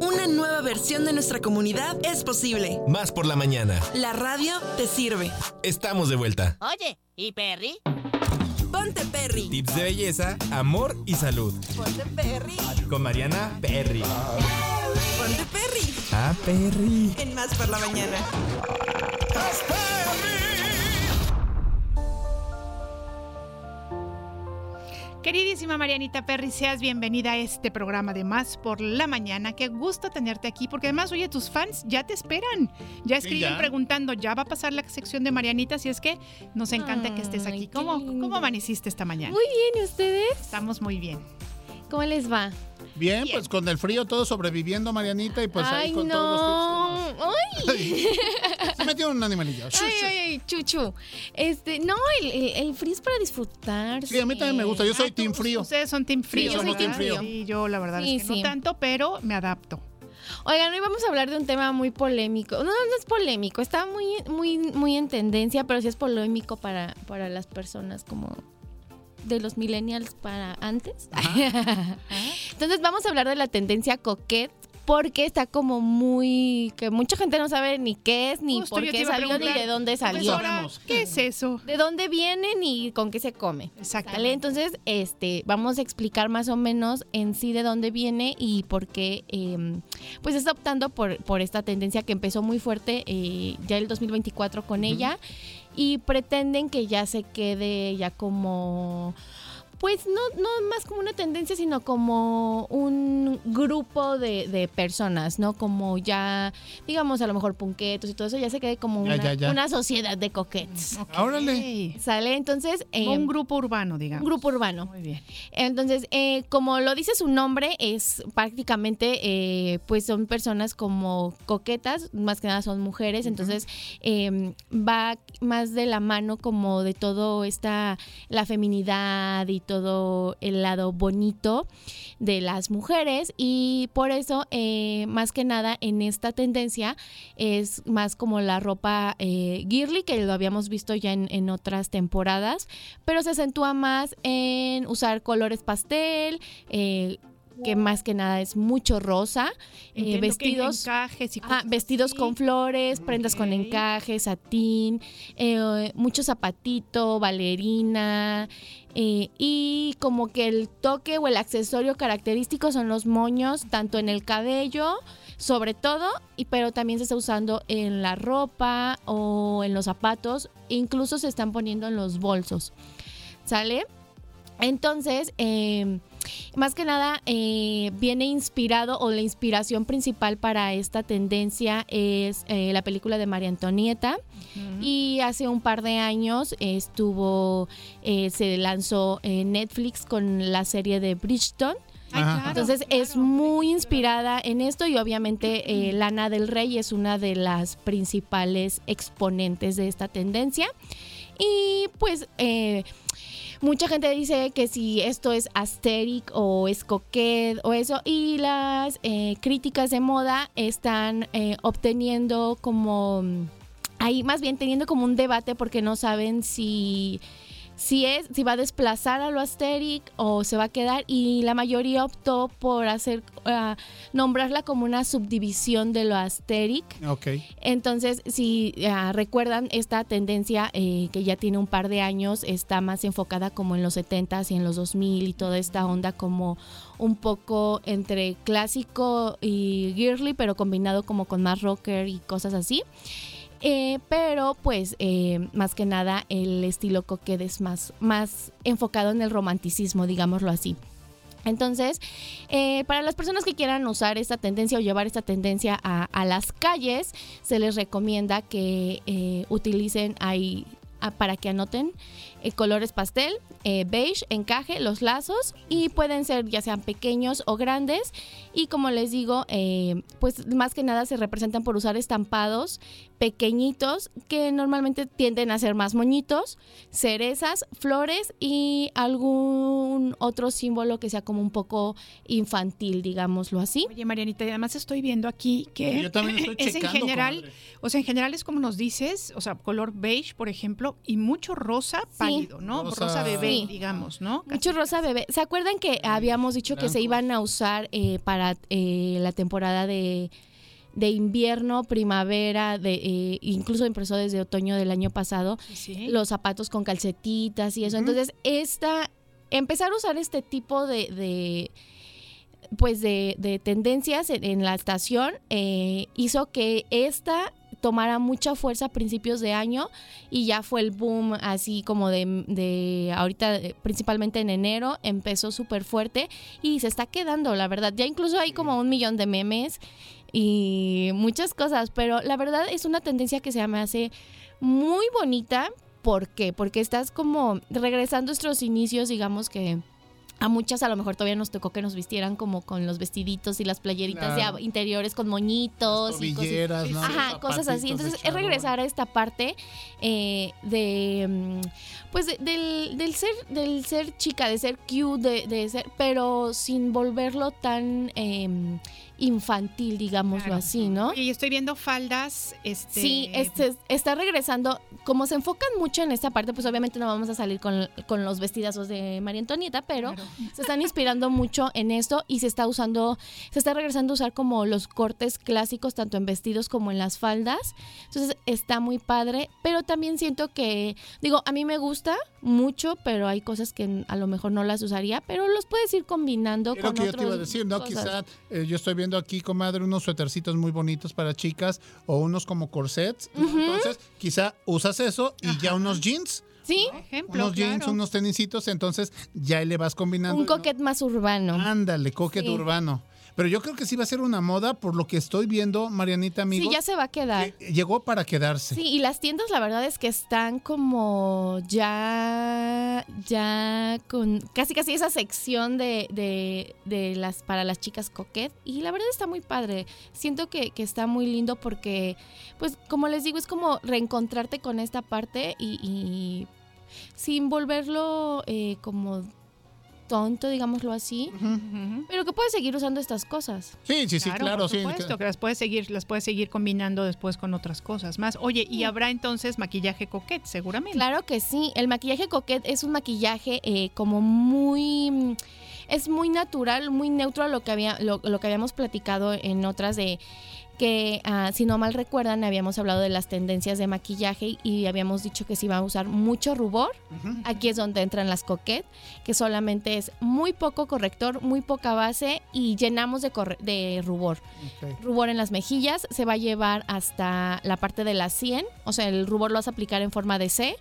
Una nueva versión de nuestra comunidad es posible. Más por la mañana. La radio te sirve. Estamos de vuelta. Oye, ¿y Perry? Ponte Perry. Tips de belleza, amor y salud. Ponte Perry. Con Mariana Perry. Ponte Perry. Ah, Perry. En Más por la mañana. Queridísima Marianita Perry, seas bienvenida a este programa de Más por la Mañana. Qué gusto tenerte aquí, porque además, oye, tus fans ya te esperan. Ya Sí, escriben ya. preguntando, ¿ya va a pasar la sección de Marianita? Así es que nos encanta que estés aquí. ¿Cómo, ¿Cómo amaneciste esta mañana? Muy bien, ¿y ustedes? Estamos muy bien. ¿Cómo les va? Bien, pues con el frío todo sobreviviendo, Marianita, y pues ahí Ay, con no. todos los ¡Ay! tips. Se metió un animalillo. Ay, ay, ay, chuchu. Este, no, el, el, el frío es para disfrutar. Sí, a mí también me gusta. Yo soy team frío. Ustedes son team frío. Sí, yo soy team frío. Sí, yo la verdad Sí, es que sí. no tanto, pero me adapto. Oigan, hoy vamos a hablar de un tema muy polémico. No, no es polémico, está muy, muy, muy en tendencia, pero sí es polémico para, para las personas como de los millennials para antes. Entonces vamos a hablar de la tendencia coquette. Porque está como muy. que mucha gente no sabe ni qué es, ni Justo por qué salió, ni de dónde salió. profesora, ¿qué es eso? ¿De dónde viene ni con qué se come? Exacto. Entonces, este, vamos a explicar más o menos en sí de dónde viene y por qué, eh, pues está optando por, por esta tendencia que empezó muy fuerte eh, ya el 2024 con ella y pretenden que ya se quede ya como pues no, no más como una tendencia, sino como un grupo de, de personas, ¿no? Como ya, digamos, a lo mejor punquetos y todo eso, ya se quede como Ya, una, ya, ya. una sociedad de coquettes. Órale. ¿Sale? Entonces... Eh, un grupo urbano, digamos. un grupo urbano. Muy bien. Entonces, eh, como lo dice su nombre, es prácticamente, eh, pues son personas como coquetas, más que nada son mujeres, entonces eh, va más de la mano como de todo esta, la feminidad y todo el lado bonito de las mujeres y por eso, eh, más que nada en esta tendencia, es más como la ropa eh, girly, que lo habíamos visto ya en, otras temporadas, pero se acentúa más en usar colores pastel, eh, que más que nada es mucho rosa, eh, vestidos, encajes y ah, vestidos con flores, prendas con Ok. encaje, satín, eh, mucho zapatito, balerina. eh, y como que el toque o el accesorio característico son los moños, tanto en el cabello, sobre todo, y pero también se está usando en la ropa o en los zapatos, incluso se están poniendo en los bolsos. ¿Sale? Entonces, eh, más que nada, eh, viene inspirado o la inspiración principal para esta tendencia es eh, la película de María Antonieta. Y hace un par de años estuvo, eh, se lanzó en Netflix con la serie de Bridgeton. Ay, Ajá. claro, Entonces es muy inspirada en esto y obviamente eh, Lana del Rey es una de las principales exponentes de esta tendencia. Y pues eh, mucha gente dice que si esto es aesthetic o es coquette o eso. Y las eh, críticas de moda están eh, obteniendo como... Ahí más bien teniendo como un debate porque no saben si si es si va a desplazar a lo asteric o se va a quedar y la mayoría optó por hacer ah, nombrarla como una subdivisión de lo asteric Ok. entonces, si ah, recuerdan esta tendencia eh, que ya tiene un par de años, está más enfocada como en los 70s y en los 2000 y toda esta onda como un poco entre clásico y girly, pero combinado como con más rocker y cosas así. Eh, pero pues eh, más que nada el estilo coquet es más, más enfocado en el romanticismo, digámoslo así. Entonces, eh, para las personas que quieran usar esta tendencia o llevar esta tendencia a, las calles, se les recomienda que utilicen ahí ah, para que anoten eh, colores pastel, eh, beige, encaje, los lazos y pueden ser ya sean pequeños o grandes y como les digo, eh, pues más que nada se representan por usar estampados pequeñitos que normalmente tienden a ser más moñitos, cerezas, flores y algún otro símbolo que sea como un poco infantil, digámoslo así. Oye, Marianita, y además estoy viendo aquí que Yo también estoy es en checando, general, comadre. o sea, en general es como nos dices, o sea, color beige, por ejemplo, y mucho rosa pálido, ¿no? Rosa- Rosa, bebé, Sí. digamos, ¿no? Mucho rosa bebé. ¿Se acuerdan que habíamos dicho que se iban a usar eh, para eh, la temporada de, de invierno, primavera, de eh, incluso empezó desde otoño del año pasado, Sí, los zapatos con calcetitas y eso? Entonces, esta, empezar a usar este tipo de, de pues de, de tendencias en, en la estación eh, hizo que esta tomara mucha fuerza a principios de año y ya fue el boom así como de, de ahorita eh, principalmente en enero empezó súper fuerte y se está quedando la verdad ya incluso hay como un millón de memes y muchas cosas pero la verdad es una tendencia que se me hace muy bonita ¿por qué? porque estás como regresando a nuestros inicios digamos que a muchas a lo mejor todavía nos tocó que nos vistieran como con los vestiditos y las playeritas Claro. de interiores con moñitos y cosas. ¿no? Ajá, cosas así. Entonces es regresar a esta parte eh, de mm, pues de- del, del ser del ser chica, de ser cute, de, de ser, pero sin volverlo tan em, infantil, digámoslo Claro. así, ¿no? Y estoy viendo faldas, este... Sí, este, está regresando. Como se enfocan mucho en esta parte, pues obviamente no vamos a salir con, con los vestidazos de María Antonieta, pero Claro. se están inspirando mucho en esto y se está usando, se está regresando a usar como los cortes clásicos, tanto en vestidos como en las faldas. Entonces está muy padre, pero también siento que, digo, a mí me gusta mucho, pero hay cosas que a lo mejor no las usaría, pero los puedes ir combinando lo con que yo te otros iba a decir, ¿no? cosas. Quizá eh, yo estoy viendo aquí, comadre, unos suétercitos muy bonitos para chicas o unos como corsets. ¿no? Entonces, quizá usas eso y ya unos jeans, Sí, Ejemplo, unos jeans, claro. unos tenisitos, entonces ya le vas combinando. un no- coquet más urbano. Ándale, coquet Sí. urbano. Pero yo creo que sí va a ser una moda por lo que estoy viendo, Marianita, amigos. Sí, ya se va a quedar. que llegó para quedarse. Sí, y las tiendas la verdad es que están como ya, ya con casi casi esa sección de, de, de las para las chicas coquet y la verdad está muy padre. Siento que, que está muy lindo porque, pues como les digo, es como reencontrarte con esta parte y, y sin volverlo eh, como tonto, digámoslo así, pero que puedes seguir usando estas cosas. Sí, sí, sí, claro, por sí. supuesto, que las puedes seguir, las puedes seguir combinando después con otras cosas más. Oye, y habrá entonces maquillaje coquet, seguramente. Claro que sí. El maquillaje coquet es un maquillaje eh, como muy mm, es muy natural, muy neutro a lo que había lo, lo que habíamos platicado en otras de que ah, si no mal recuerdan habíamos hablado de las tendencias de maquillaje y habíamos dicho que se iba a usar mucho rubor. Aquí es donde entran las coquet, que solamente es muy poco corrector, muy poca base y llenamos de, rubor. Rubor en las mejillas, se va a llevar hasta la parte de la 100, o sea, el rubor lo vas a aplicar en forma de C.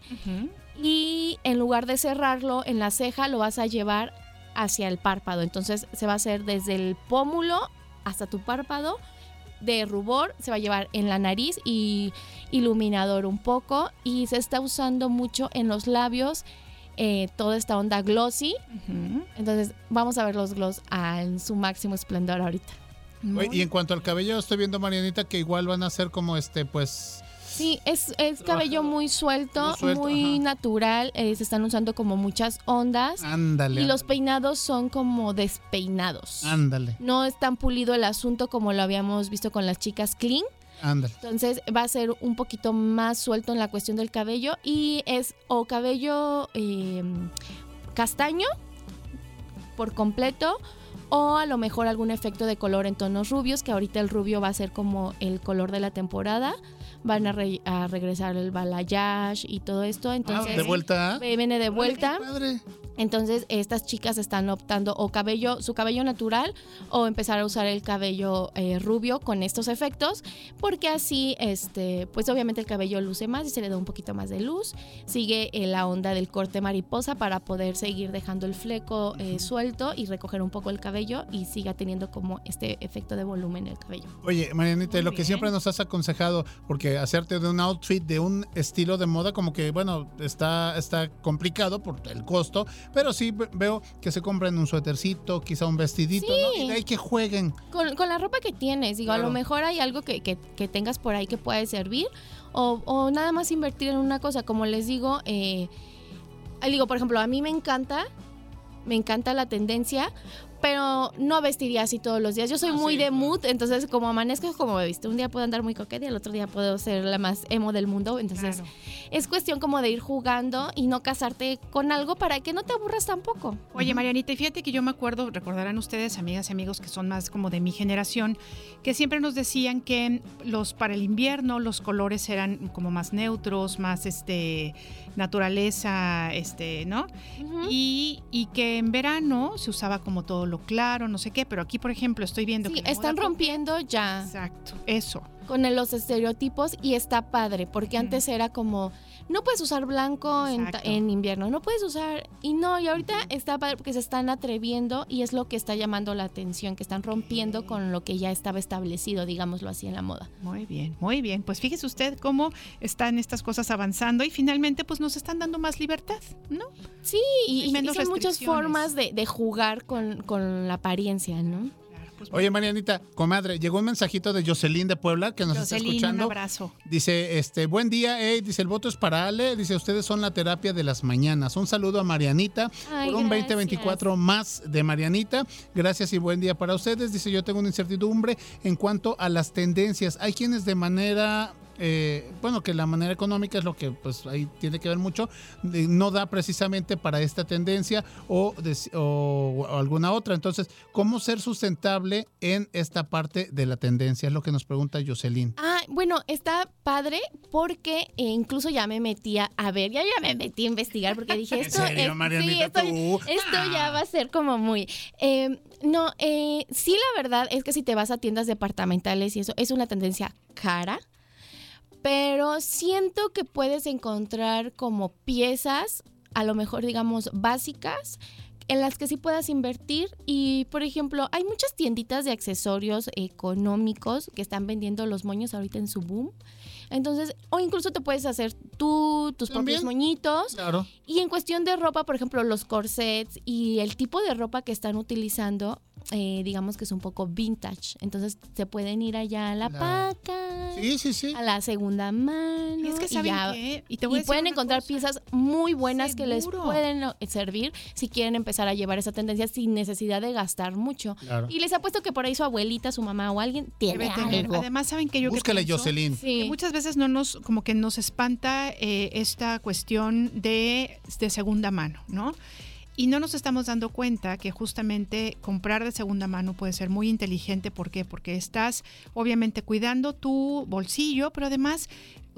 Y en lugar de cerrarlo en la ceja lo vas a llevar hacia el párpado, entonces se va a hacer desde el pómulo hasta tu párpado de rubor, se va a llevar en la nariz y iluminador un poco y se está usando mucho en los labios eh, toda esta onda glossy. Entonces vamos a ver los gloss a- en su máximo esplendor ahorita. Y en cuanto al cabello, estoy viendo, Marianita, que igual van a ser como este, pues. Sí, es, es cabello muy suelto, Muy suelto, muy ajá. natural. eh, se están usando como muchas ondas. Ándale. Y los peinados son como despeinados. Ándale, No es tan pulido el asunto como lo habíamos visto con las chicas clean. ándale. Entonces va a ser un poquito más suelto en la cuestión del cabello y es o cabello eh, castaño por completo o a lo mejor algún efecto de color en tonos rubios, que ahorita el rubio va a ser como el color de la temporada. Van a, re- a regresar el balayage y todo esto. Entonces, Ah, ¿de vuelta? eh, Viene de vuelta. Padre. Entonces, estas chicas están optando o cabello, su cabello natural o empezar a usar el cabello eh, rubio con estos efectos, porque así, este, pues obviamente el cabello luce más y se le da un poquito más de luz. Sigue eh, la onda del corte mariposa para poder seguir dejando el fleco eh, suelto y recoger un poco el cabello y siga teniendo como este efecto de volumen en el cabello. Oye, Marianita, Muy lo que siempre nos has aconsejado, porque hacerte de un outfit, de un estilo de moda, como que, bueno, está, está complicado por el costo, pero sí ve- veo que se compran un suétercito, quizá un vestidito, ¿no? Sí. Y de ahí que jueguen. Con, con la ropa que tienes, digo, a lo mejor hay algo que, que- que tengas por ahí que puede servir o, o nada más invertir en una cosa, como les digo, eh, digo, por ejemplo, a mí me encanta, me encanta la tendencia, pero no vestiría así todos los días. Yo soy Ah, muy sí, de mood, entonces como amanezco como me visto. Un día puedo andar muy coqueta y el otro día puedo ser la más emo del mundo. Entonces Claro. es cuestión como de ir jugando y no casarte con algo para que no te aburras tampoco. Oye, Marianita, y fíjate que yo me acuerdo, recordarán ustedes, amigas y amigos que son más como de mi generación, que siempre nos decían que los para el invierno los colores eran como más neutros, más este naturaleza, este, ¿no? Y, y que en verano se usaba como todo lo claro, no sé qué, pero aquí, por ejemplo, estoy viendo Sí, que están rompiendo ya. Exacto, eso. con los estereotipos y está padre, porque antes era como, no puedes usar blanco en, en invierno, no puedes usar, y no, y ahorita está padre porque se están atreviendo y es lo que está llamando la atención, que están rompiendo con lo que ya estaba establecido, digámoslo así, en la moda. Muy bien, muy bien. Pues fíjese usted cómo están estas cosas avanzando y finalmente pues nos están dando más libertad, ¿no? Sí, y, y menos son muchas formas de, de jugar con, con la apariencia, ¿no? Pues, Oye, Marianita, comadre, llegó un mensajito de Jocelyn de Puebla que nos está Jocelyn, un escuchando. abrazo. Dice, este, buen día, ey, dice, el voto es para Ale, dice, ustedes son la terapia de las mañanas. Un saludo a Marianita Ay, por un gracias. 2024 más de Marianita. Gracias y buen día para ustedes. Dice, yo tengo una incertidumbre en cuanto a las tendencias. Hay quienes de manera... eh, bueno, que la manera económica es lo que pues ahí tiene que ver mucho, no da precisamente para esta tendencia o, o- o alguna otra. Entonces, ¿cómo ser sustentable en esta parte de la tendencia? Es lo que nos pregunta Jocelyn. Ah, bueno, está padre porque eh, incluso ya me metí a, a ver, ya, ya me metí a investigar porque dije, ¿En esto, serio, es- Marianita, sí, esto, esto ya va a ser como muy... eh, no, eh, sí la verdad es que si te vas a tiendas departamentales y eso, es una tendencia cara, pero siento que puedes encontrar como piezas, a lo mejor digamos básicas, en las que sí puedas invertir. Y por ejemplo hay muchas tienditas de accesorios económicos que están vendiendo los moños ahorita en su boom entonces o incluso te puedes hacer tú tus propios moñitos Claro. y en cuestión de ropa por ejemplo los corsets y el tipo de ropa que están utilizando eh, digamos que es un poco vintage entonces se pueden ir allá a la paca Sí, sí, sí. a la segunda mano Y es que y saben ya- qué? y te voy y pueden encontrar cosa. piezas muy buenas que les pueden servir si quieren empezar a llevar esa tendencia sin necesidad de gastar mucho. Claro. Y les apuesto que por ahí su abuelita, su mamá o alguien tiene Debe tener. algo. Además, ¿saben que yo que Búscale, pienso? Jocelyn. Sí. que muchas veces no nos, como que nos espanta eh, esta cuestión de, de segunda mano, ¿no? Y no nos estamos dando cuenta que justamente comprar de segunda mano puede ser muy inteligente. ¿Por qué? Porque estás obviamente cuidando tu bolsillo, pero además,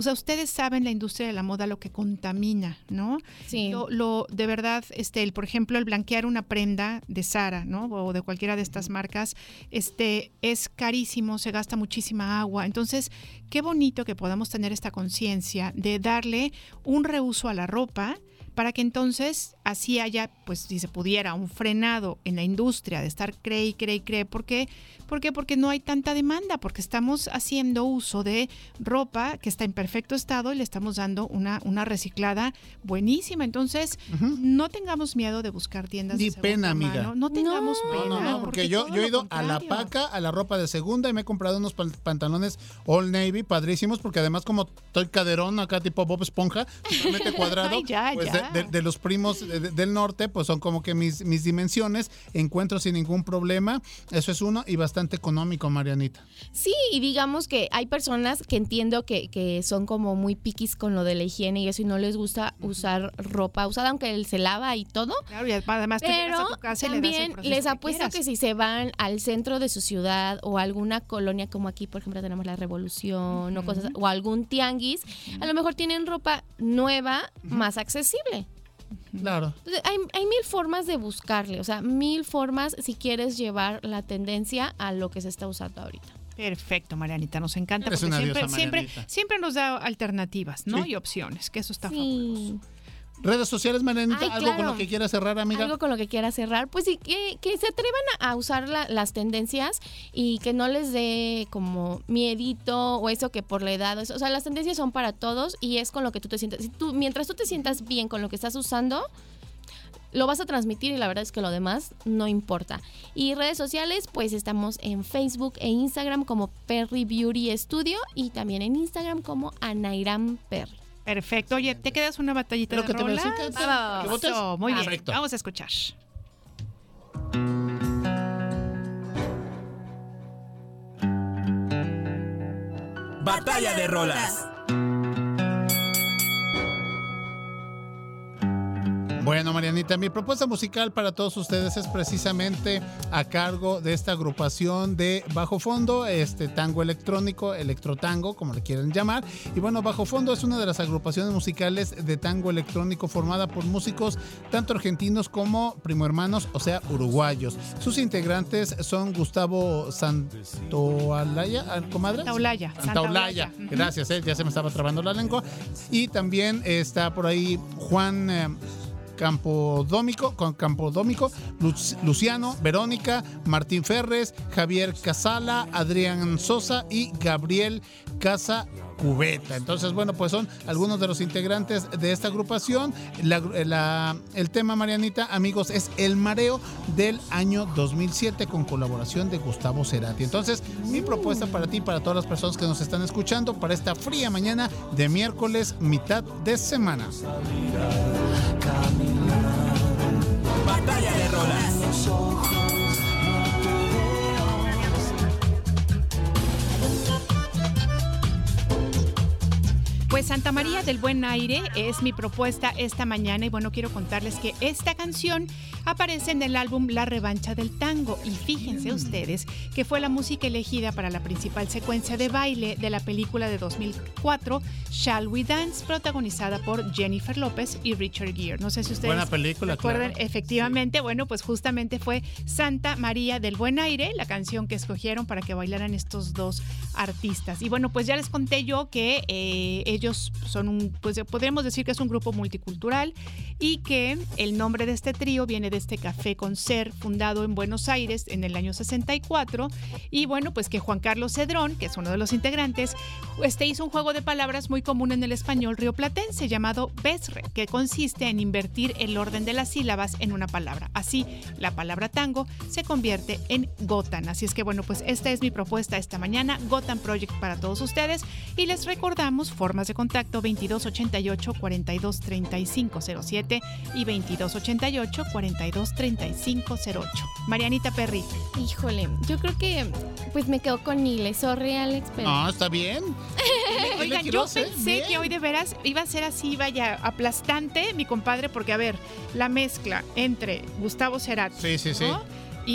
o sea, ustedes saben la industria de la moda lo que contamina, ¿no? Sí. Lo, lo- de verdad, este, el, por ejemplo, el blanquear una prenda de Sara, ¿no? O de cualquiera de estas marcas, este, es carísimo, se gasta muchísima agua. Entonces, qué bonito que podamos tener esta conciencia de darle un reuso a la ropa para que entonces así haya, pues si se pudiera, un frenado en la industria de estar cree y cree y cree. ¿Por qué? ¿Por qué? Porque no hay tanta demanda, porque estamos haciendo uso de ropa que está en perfecto estado y le estamos dando una, una reciclada buenísima. Entonces, no tengamos miedo de buscar tiendas Ni de segunda pena, amiga. mano. No tengamos No, pena. no, no, porque yo, yo he ido a la paca, a la ropa de segunda y me he comprado unos pantalones All Navy padrísimos, porque además como estoy caderón acá tipo Bob Esponja, totalmente cuadrado, Ay, ya, pues ya. De, de- de los primos de- de- del norte, pues son como que mis, mis dimensiones, encuentro sin ningún problema, eso es uno, y bastante económico, Marianita. Sí, y digamos que hay personas que entiendo que, que son como muy piquis con lo de la higiene y eso y no les gusta usar ropa usada, aunque él se lava y todo. Claro, y además tú Pero a tu casa y le das el también proceso les apuesto que si se van al centro de su ciudad o a alguna colonia como aquí, por ejemplo, tenemos la Revolución o cosas o algún tianguis, a lo mejor tienen ropa nueva más accesible. Claro. Entonces, hay, hay mil formas de buscarle, o sea, mil formas si quieres llevar la tendencia a lo que se está usando ahorita. Perfecto, Marianita, nos encanta Eres porque una siempre, diosa, siempre, siempre nos da alternativas, ¿no? Sí. Y opciones, que eso está Sí. Redes sociales, Marianita, Ay, algo con lo que quieras cerrar, amiga. Algo con lo que quiera cerrar, pues sí, que, que se atrevan a, a usar la- las tendencias y que no les dé como miedito o eso que por la edad, o sea, las tendencias son para todos y es con lo que tú te sientas. Si tú, mientras tú te sientas bien con lo que estás usando, lo vas a transmitir y la verdad es que lo demás no importa. Y redes sociales, pues estamos en Facebook e Instagram como Perry Beauty Studio y también en Instagram como Anairam Perry. Perfecto. Oye, ¿te quedas una batallita de que te voy a rolas? decir, que- Va, va, va, que va. votes. Eso, muy bien. Perfecto. Vamos a escuchar. Batalla de rolas. Bueno, Marianita, mi propuesta musical para todos ustedes es precisamente a cargo de esta agrupación de Bajo Fondo, este tango electrónico, electrotango, como le quieren llamar. Y bueno, Bajo Fondo es una de las agrupaciones musicales de tango electrónico formada por músicos tanto argentinos como primo hermanos, o sea, uruguayos. Sus integrantes son Gustavo Santoalaya, ah, comadre. Taulaya. Santa Taulaya. Eulaya. Ujú. Gracias, eh, ya se me estaba trabando la lengua. Y también está por ahí Juan eh, Campodómico, con Campodómico, Luc- Luciano, Verónica, Martín Ferres, Javier Casala, Adrián Sosa y Gabriel Casa Cubeta. Entonces, bueno, pues son algunos de los integrantes de esta agrupación. La- el tema, Marianita, amigos, es El Mareo del año 2007 con colaboración de Gustavo Cerati. Entonces, mi propuesta para ti, para todas las personas que nos están escuchando, para esta fría mañana de miércoles, mitad de semana. Batalla de rolas. Pues Santa María del Buen Aire es mi propuesta esta mañana y bueno, quiero contarles que esta canción aparece en el álbum La Revancha del Tango y fíjense ustedes que fue la música elegida para la principal secuencia de baile de la película de 2004 Shall We Dance protagonizada por Jennifer López y Richard Gere. No sé si ustedes Buena película, recuerdan claro. efectivamente, bueno, pues justamente fue Santa María del Buen Aire, la canción que escogieron para que bailaran estos dos artistas. Y bueno, pues ya les conté yo que eh, ellos son un, pues podríamos decir que es un grupo multicultural y que el nombre de este trío viene de este café con ser fundado en Buenos Aires en el año 64 y bueno, pues que Juan Carlos Cedrón, que es uno de los integrantes, este hizo un juego de palabras muy común en el español rioplatense llamado besre, que consiste en invertir el orden de las sílabas en una palabra. Así, la palabra tango se convierte en Gotan. Así es que bueno, pues esta es mi propuesta esta mañana, Gotan Project para todos ustedes y les recordamos formas de contacto 2288 42 35 07 y 2288 42 35 08. Marianita Perry. Híjole, yo creo que pues me quedo con Nile, sorry Alex, pero... No, está bien. Oigan, yo pensé Bien. que hoy de veras iba a ser así, vaya, aplastante, mi compadre, porque a ver, la mezcla entre Gustavo Cerati Sí, sí, sí. ¿no? Y,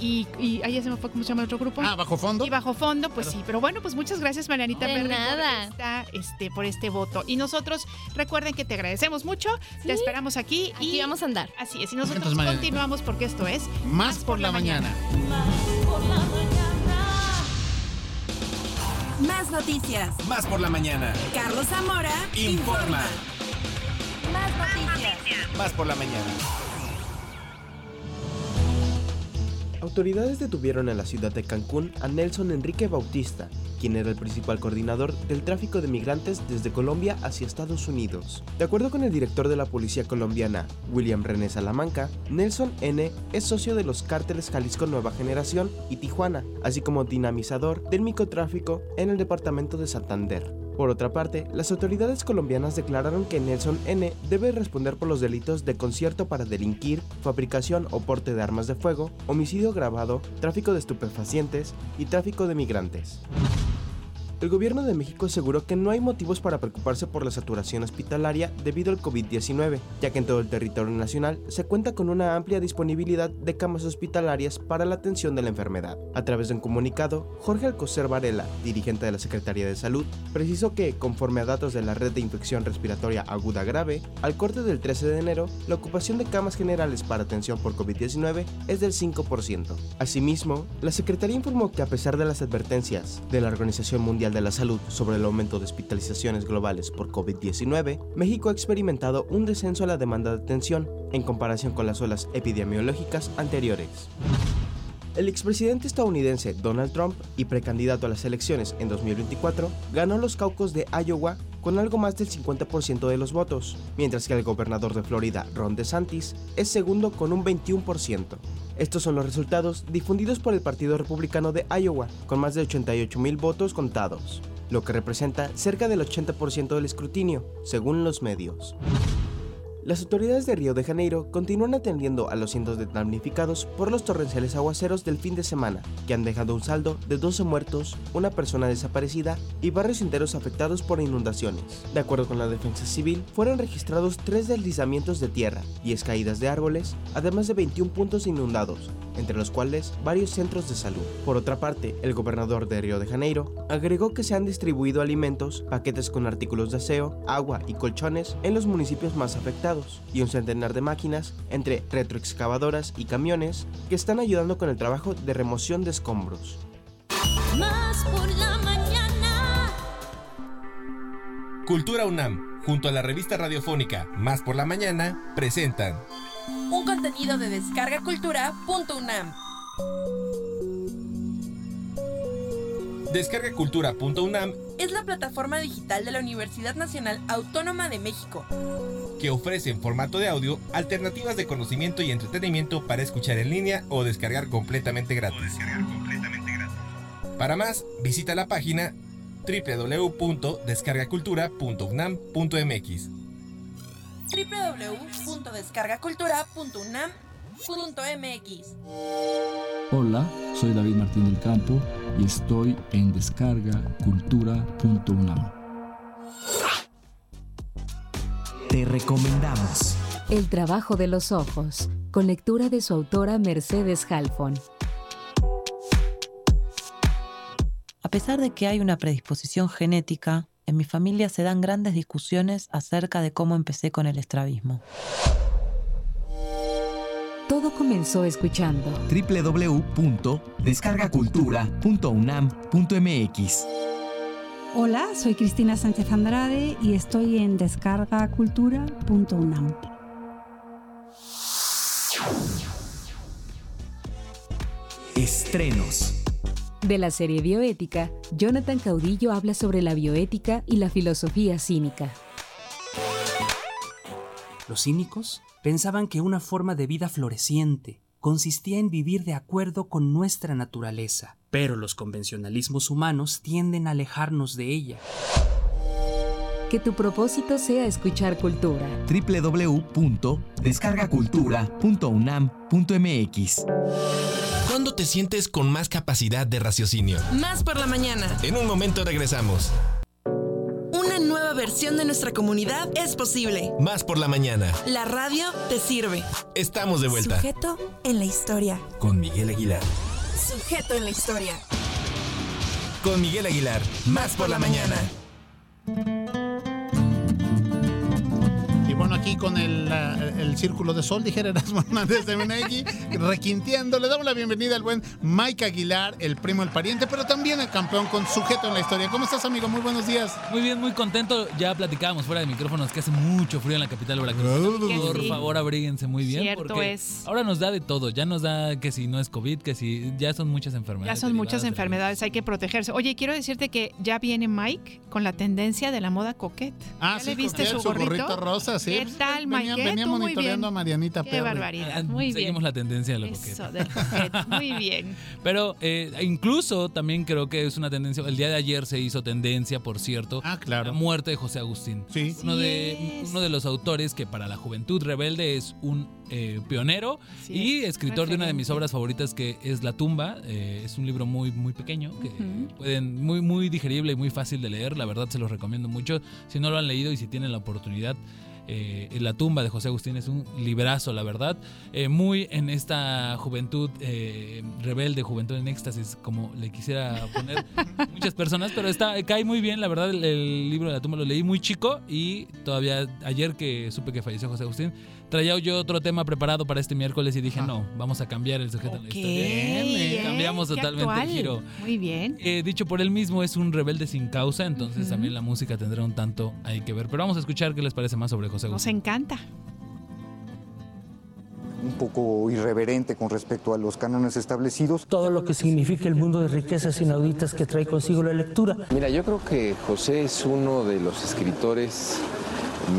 y, y, y- ahí ya se me fue cómo se llama el otro grupo. Ah, bajo fondo. Y bajo fondo, pues sí, pero bueno, pues muchas gracias Marianita Perry, nada. Por, esta, este, por este voto. Y nosotros recuerden que te agradecemos mucho, te esperamos aquí Aquí y vamos a andar. así es. Y nosotros Entonces, continuamos porque esto es Más por la mañana. Más noticias. Más por la mañana. Carlos Zamora Informa. Más noticias. Más por la mañana. Autoridades detuvieron en la ciudad de Cancún a Nelson Enrique Bautista, quien era el principal coordinador del tráfico de migrantes desde Colombia hacia Estados Unidos. De acuerdo con el director de la policía colombiana, William René Salamanca, Nelson N. es socio de los cárteles Jalisco Nueva Generación y Tijuana, así como dinamizador del microtráfico en el departamento de Santander. Por otra parte, las autoridades colombianas declararon que Nelson N. debe responder por los delitos de concierto para delinquir, fabricación o porte de armas de fuego, homicidio agravado, tráfico de estupefacientes y tráfico de migrantes. El gobierno de México aseguró que no hay motivos para preocuparse por la saturación hospitalaria debido al COVID-19, ya que en todo el territorio nacional se cuenta con una amplia disponibilidad de camas hospitalarias para la atención de la enfermedad. A través de un comunicado, Jorge Alcocer Varela, dirigente de la Secretaría de Salud, precisó que, conforme a datos de la Red de Infección Respiratoria Aguda Grave, al corte del 13 de enero, la ocupación de camas generales para atención por COVID-19 es del 5%. Asimismo, la Secretaría informó que a pesar de las advertencias de la Organización Mundial de la Salud sobre el aumento de hospitalizaciones globales por COVID-19, México ha experimentado un descenso a la demanda de atención en comparación con las olas epidemiológicas anteriores. El expresidente estadounidense Donald Trump y precandidato a las elecciones en 2024 ganó los caucus de Iowa con algo más del 50% de los votos, mientras que el gobernador de Florida, Ron DeSantis, es segundo con un 21%. Estos son los resultados difundidos por el Partido Republicano de Iowa, con más de 88 mil votos contados, lo que representa cerca del 80% del escrutinio, según los medios. Las autoridades de Río de Janeiro continúan atendiendo a los cientos de damnificados por los torrenciales aguaceros del fin de semana, que han dejado un saldo de 12 muertos, una persona desaparecida y barrios enteros afectados por inundaciones. De acuerdo con la defensa civil, fueron registrados tres deslizamientos de tierra, 10 caídas de árboles, además de 21 puntos inundados, entre los cuales varios centros de salud. Por otra parte, el gobernador de Río de Janeiro agregó que se han distribuido alimentos, paquetes con artículos de aseo, agua y colchones en los municipios más afectados y un centenar de máquinas entre retroexcavadoras y camiones que están ayudando con el trabajo de remoción de escombros. Más por la mañana. Cultura UNAM, junto a la revista radiofónica Más por la mañana, presentan Un contenido de descargacultura.unam. Descargacultura.unam Es la plataforma digital de la Universidad Nacional Autónoma de México. que ofrece en formato de audio alternativas de conocimiento y entretenimiento para escuchar en línea o descargar completamente gratis. Para más, visita la página www.descargacultura.unam.mx. www.descargacultura.unam.mx. Hola, soy David Martín del Campo y estoy en descargacultura.unam. Te recomendamos. El trabajo de los ojos, con lectura de su autora Mercedes Halfon. A pesar de que hay una predisposición genética, en mi familia se dan grandes discusiones acerca de cómo empecé con el estrabismo. Comenzó escuchando. www.descargacultura.unam.mx Hola, soy Cristina Sánchez Andrade y estoy en descargacultura.unam. Estrenos. De la serie Bioética, Jonathan Caudillo habla sobre la bioética y la filosofía cínica. Los cínicos pensaban que una forma de vida floreciente consistía en vivir de acuerdo con nuestra naturaleza, pero los convencionalismos humanos tienden a alejarnos de ella. Que tu propósito sea escuchar cultura. www.descargacultura.unam.mx ¿Cuándo te sientes con más capacidad de raciocinio? Más por la mañana. En un momento regresamos. Versión de nuestra comunidad es posible. Más por la mañana. La radio te sirve. Estamos de vuelta. Sujeto en la historia. Con Miguel Aguilar. Sujeto en la historia. Con Miguel Aguilar. Más por la mañana. Aquí con el, la- el círculo de sol, dijera Erasmo Hernández de Menegui, requinteando. Le damos la bienvenida al buen Mike Aguilar, el primo, el pariente, pero también el campeón con sujeto en la historia. ¿Cómo estás, amigo? Muy buenos días. Muy bien, muy contento. Ya platicábamos fuera de micrófonos que hace mucho frío en la capital veracruzana. Que Por sí. favor, abríguense muy bien. Cierto porque es. Ahora nos da de todo. Ya nos da que si no es COVID, que si ya son muchas Ya enfermedades. son muchas de enfermedades, hay que protegerse. Oye, quiero decirte que ya viene Mike con la tendencia de la moda coquette. Ah, ¿Ya sí, le viste su gorrito? rosa, sí. ¿Qué Pues, tal, venía- Mike? venía monitoreando bien. a Marianita Qué Perry. barbaridad, muy bien. Seguimos la tendencia de lo Eso, del muy bien. Pero eh, incluso también creo que es una tendencia. El día de ayer se hizo tendencia, por cierto. Ah, claro. La muerte de José Agustín. Sí. Uno, de, uno de los autores que para la juventud rebelde es un eh, pionero Sí, y es escritor de una de mis obras favoritas que es La tumba. Eh, es un libro muy, muy pequeño, que pueden, muy, muy digerible y muy fácil de leer. La verdad se los recomiendo mucho. Si no lo han leído y si tienen la oportunidad. Eh, La tumba de José Agustín es un librazo, la verdad. Eh, muy en esta juventud eh, rebelde, juventud en éxtasis, como le quisiera poner muchas personas, pero está cae muy bien, la verdad. El, el libro de la tumba lo leí muy chico y todavía ayer que supe que falleció José Agustín, traía yo otro tema preparado para este miércoles y dije, no, vamos a cambiar el sujeto de la historia. ¿Qué? Cambiamos totalmente actual. el giro. Muy bien. Eh, dicho por él mismo, es un rebelde sin causa, entonces también la música tendrá un tanto ahí que ver. Pero vamos a escuchar qué les parece más sobre José Nos Agustín. encanta. un poco irreverente con respecto a los cánones establecidos. todo lo que significa el mundo de riquezas inauditas que trae consigo la lectura. Mira, yo creo que José es uno de los escritores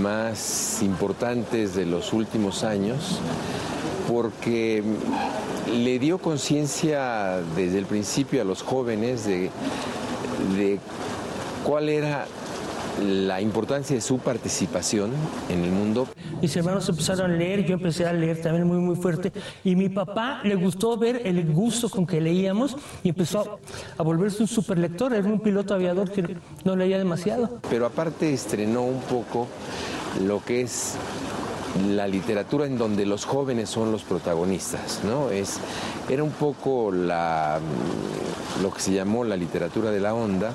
más importantes de los últimos años porque le dio conciencia desde el principio a los jóvenes de, de cuál era la importancia de su participación en el mundo. Mis hermanos empezaron a leer, yo empecé a leer también muy muy fuerte y mi papá le gustó ver el gusto con que leíamos y empezó a, volverse un superlector, era un piloto aviador que no leía demasiado. Pero aparte estrenó un poco lo que es la literatura en donde los jóvenes son los protagonistas, ¿no? Es, era un poco la, lo que se llamó la literatura de la onda.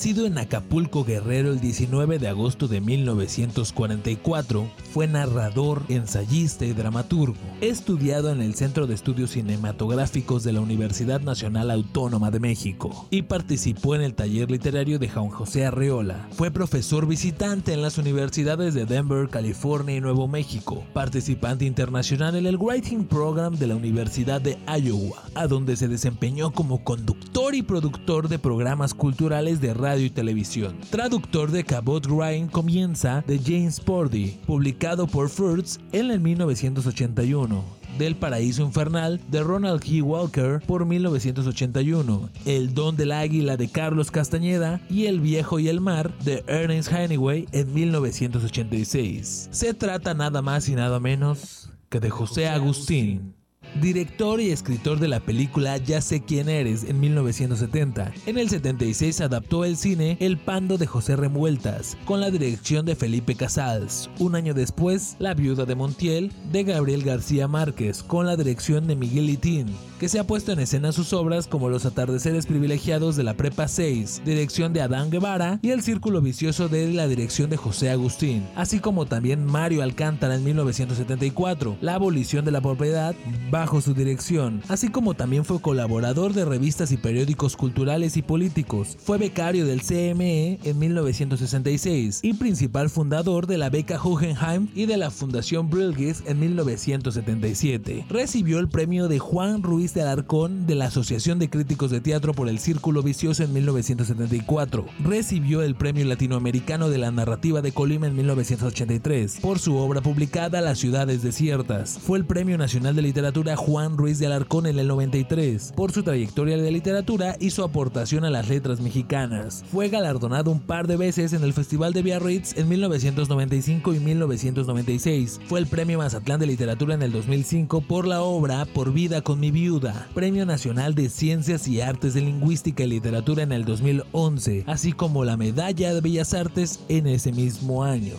Nacido en Acapulco Guerrero el 19 de agosto de 1944, fue narrador, ensayista y dramaturgo. Estudiado en el Centro de Estudios Cinematográficos de la Universidad Nacional Autónoma de México y participó en el taller literario de Juan José Arreola. Fue profesor visitante en las universidades de Denver, California y Nuevo México. Participante internacional en el Writing Program de la Universidad de Iowa, a donde se desempeñó como conductor y productor de programas culturales de radio y televisión. Traductor de Cabot Grind comienza de James Pordy, publicado por Fruits en el 1981. Del Paraíso Infernal de Ronald G. Walker por 1981, El Don del Águila de Carlos Castañeda y El Viejo y el Mar de Ernest Hemingway en 1986. Se trata nada más y nada menos que de José Agustín. Director y escritor de la película Ya sé quién eres en 1970. En el 76 adaptó el cine El Pando de José Remueltas, con la dirección de Felipe Casals. Un año después, La Viuda de Montiel de Gabriel García Márquez, con la dirección de Miguel Litín, que se ha puesto en escena sus obras como Los atardeceres privilegiados de la Prepa 6, dirección de Adán Guevara, y El Círculo Vicioso de la dirección de José Agustín, así como también Mario Alcántara en 1974, La abolición de la propiedad bajo su dirección, así como también fue colaborador de revistas y periódicos culturales y políticos. Fue becario del CME en 1966 y principal fundador de la beca Guggenheim y de la Fundación Brilgis en 1977. Recibió el premio de Juan Ruiz de Alarcón de la Asociación de Críticos de Teatro por el Círculo Vicioso en 1974. Recibió el Premio Latinoamericano de la Narrativa de Colima en 1983 por su obra publicada Las ciudades desiertas. Fue el Premio Nacional de Literatura Juan Ruiz de Alarcón en el 93 por su trayectoria de literatura y su aportación a las letras mexicanas. Fue galardonado un par de veces en el Festival de Biarritz en 1995 y 1996. Fue el Premio Mazatlán de Literatura en el 2005 por la obra Por vida con mi viuda, Premio Nacional de Ciencias y Artes de Lingüística y Literatura en el 2011, así como la Medalla de Bellas Artes en ese mismo año.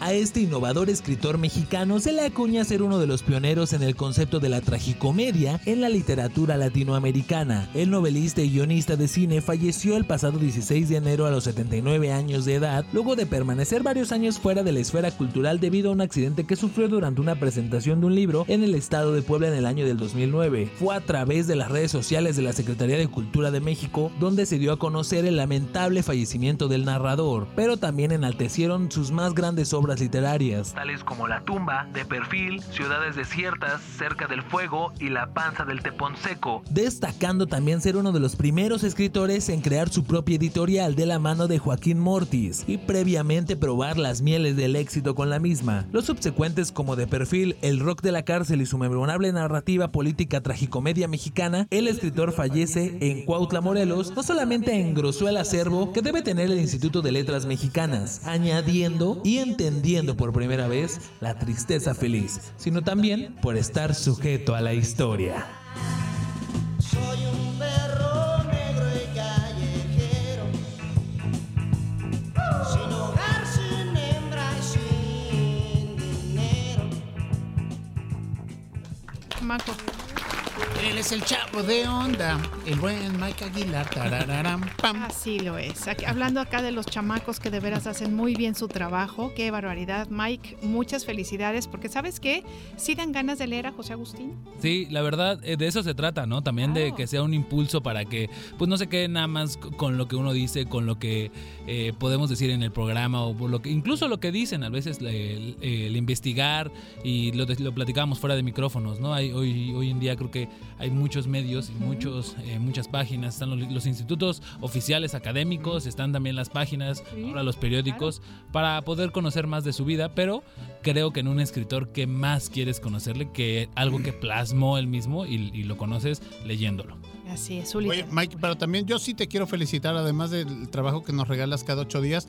A este innovador escritor mexicano se le acuña ser uno de los pioneros en el concepto de la tragicomedia en la literatura latinoamericana. El novelista y guionista de cine falleció el pasado 16 de enero a los 79 años de edad, luego de permanecer varios años fuera de la esfera cultural debido a un accidente que sufrió durante una presentación de un libro en el estado de Puebla en el año del 2009. Fue a través de las redes sociales de la Secretaría de Cultura de México donde se dio a conocer el lamentable fallecimiento del narrador, pero también enaltecieron sus más grandes obras literarias, tales como La tumba, De perfil, Ciudades desiertas, Cerca del fuego y La panza del tepón seco, destacando también ser uno de los primeros escritores en crear su propia editorial de la mano de Joaquín Mortis y previamente probar las mieles del éxito con la misma. Los subsecuentes como De perfil, El rock de la cárcel y su memorable narrativa política tragicomedia mexicana, el escritor fallece en Cuautla, Morelos, no solamente engrosó el acervo que debe tener el Instituto de Letras Mexicanas, añadiendo y entendiendo por primera vez la tristeza feliz, sino también por estar sujeto a la historia. Soy un perro negro y callejero, sin hogar, sin hembra y sin dinero. Maco. Él es el chavo de onda, el buen Mike Aguilar. pam. Así lo es. Aquí- hablando acá de los chamacos que de veras hacen muy bien su trabajo. Qué barbaridad, Mike. Muchas felicidades, porque ¿sabes qué? Sí dan ganas de leer a José Agustín. Sí, la verdad, eh, de eso se trata, ¿no? También de que sea un impulso para que, pues no se quede nada más con lo que uno dice, con lo que eh, podemos decir en el programa, o por lo que, incluso lo que dicen, a veces le- el, el investigar, y lo, lo platicábamos fuera de micrófonos, ¿no? Hay, hoy, hoy en día creo que hay muchos medios y muchos, eh, muchas páginas, están los, los institutos oficiales académicos, están también las páginas, ahora los periódicos, para poder conocer más de su vida, pero creo que en un escritor que más quieres conocerle que algo que plasmó él mismo y, y lo conoces leyéndolo. Así es, Oye, Mike, pero también yo sí te quiero felicitar, además del trabajo que nos regalas cada ocho días.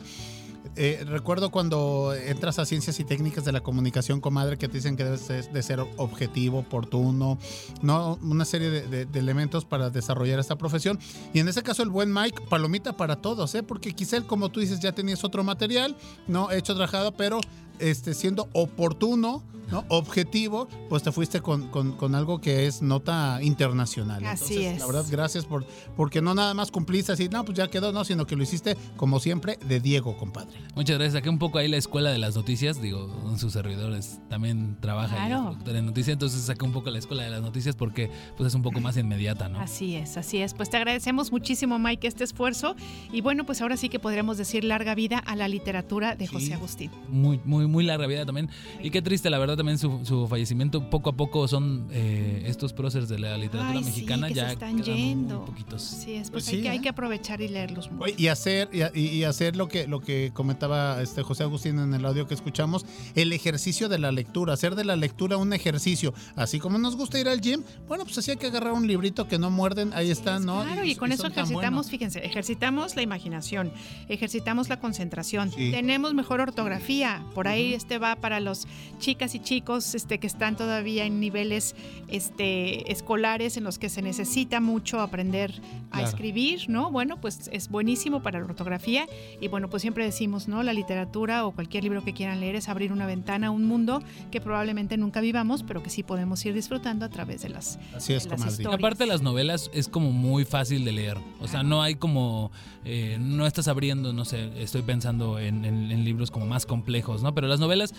Eh, recuerdo cuando entras a Ciencias y Técnicas de la Comunicación, comadre, que te dicen que debes de ser objetivo, oportuno, ¿no? Una serie de, elementos para desarrollar esta profesión. Y en este caso, el buen Mike, palomita para todos, ¿eh? Porque quizá él, como tú dices, ya tenías otro material, ¿no? Hecho, trabajado, pero este, siendo oportuno, ¿no? Objetivo, pues te fuiste con, con- con algo que es nota internacional. Así Entonces, es. La verdad, gracias por, porque no nada más cumpliste así, no, pues ya quedó, no, sino que lo hiciste, como siempre, de Diego, compadre. Muchas gracias. Saqué un poco ahí la escuela de las noticias. Digo, en sus servidores también trabaja Claro. de noticias. Entonces saqué un poco la escuela de las noticias porque pues es un poco más inmediata, ¿no? Así es, así es. Pues te agradecemos muchísimo, Mike, este esfuerzo. Y bueno, pues ahora sí que podríamos decir larga vida a la literatura de José Agustín. Muy, muy, muy larga vida también. Y qué triste, la verdad, también su, su fallecimiento. Poco a poco son eh, estos próceres de la literatura Ay, sí, mexicana que ya se están muy yendo. poquitos. Sí, es, pues Sí, hay, que, hay ¿eh? que aprovechar y leerlos. mucho. Y hacer, y, y- y hacer lo que, lo que comentaba este José Agustín en el audio que escuchamos, el ejercicio de la lectura, hacer de la lectura un ejercicio. Así como nos gusta ir al gym, bueno, pues así hay que agarrar un librito que no muerden, ahí está, ¿no? Claro, y, con eso ejercitamos, fíjense, ejercitamos la imaginación, ejercitamos la concentración, Sí. tenemos mejor ortografía, por ahí este va para los chicas y chicos este, que están todavía en niveles este, escolares en los que se necesita mucho aprender a Claro. escribir, ¿no? Bueno, pues es buenísimo para la ortografía y bueno, pues siempre decimos, ¿no? La literatura o cualquier libro que quieran leer es abrir una ventana a un mundo que probablemente nunca vivamos, pero que sí podemos ir disfrutando a través de las, Así es, de las historias. Aparte las novelas es como muy fácil de leer. O sea, no hay como, eh, no estás abriendo, no sé, estoy pensando en, en- en libros como más complejos, ¿no? Pero las novelas,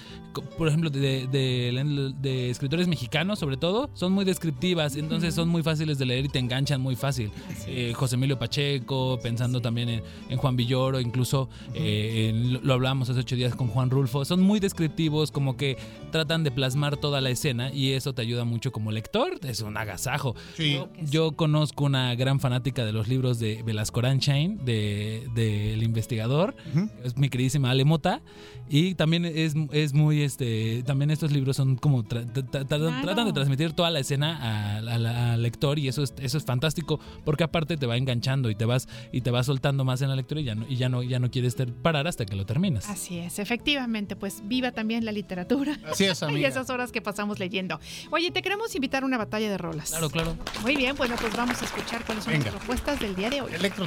por ejemplo, de, de- de escritores mexicanos sobre todo, son muy descriptivas, entonces son muy fáciles de leer y te enganchan muy fácil. Eh, José Emilio Pacheco, pensando también en, en Juan Villoro, incluso eh, en- lo, hablábamos hace ocho días con Juan Rulfo, son muy descriptivos, como que tratan de plasmar toda la escena y eso te ayuda mucho como lector, es un agasajo. Yo, yo conozco una gran fanática de los libros de Velasco Chain, de, de El Investigador, es mi queridísima Ale Mota, y también es, es muy, este, también estos libros son como tra- tra- tra- tratan- tratan de transmitir toda la escena al, lector y eso es, eso es fantástico porque aparte te va enganchando y te vas y te vas soltando más en la lectura y ya no y ya no ya no quieres ter- parar hasta que lo terminas. Así es, efectivamente, pues viva también la literatura. Así es, y amiga. esas horas que pasamos leyendo. Oye, te queremos invitar a una batalla de rolas. Claro, claro. Muy bien, bueno, pues vamos a escuchar cuáles son Venga. las propuestas del día de hoy. Electro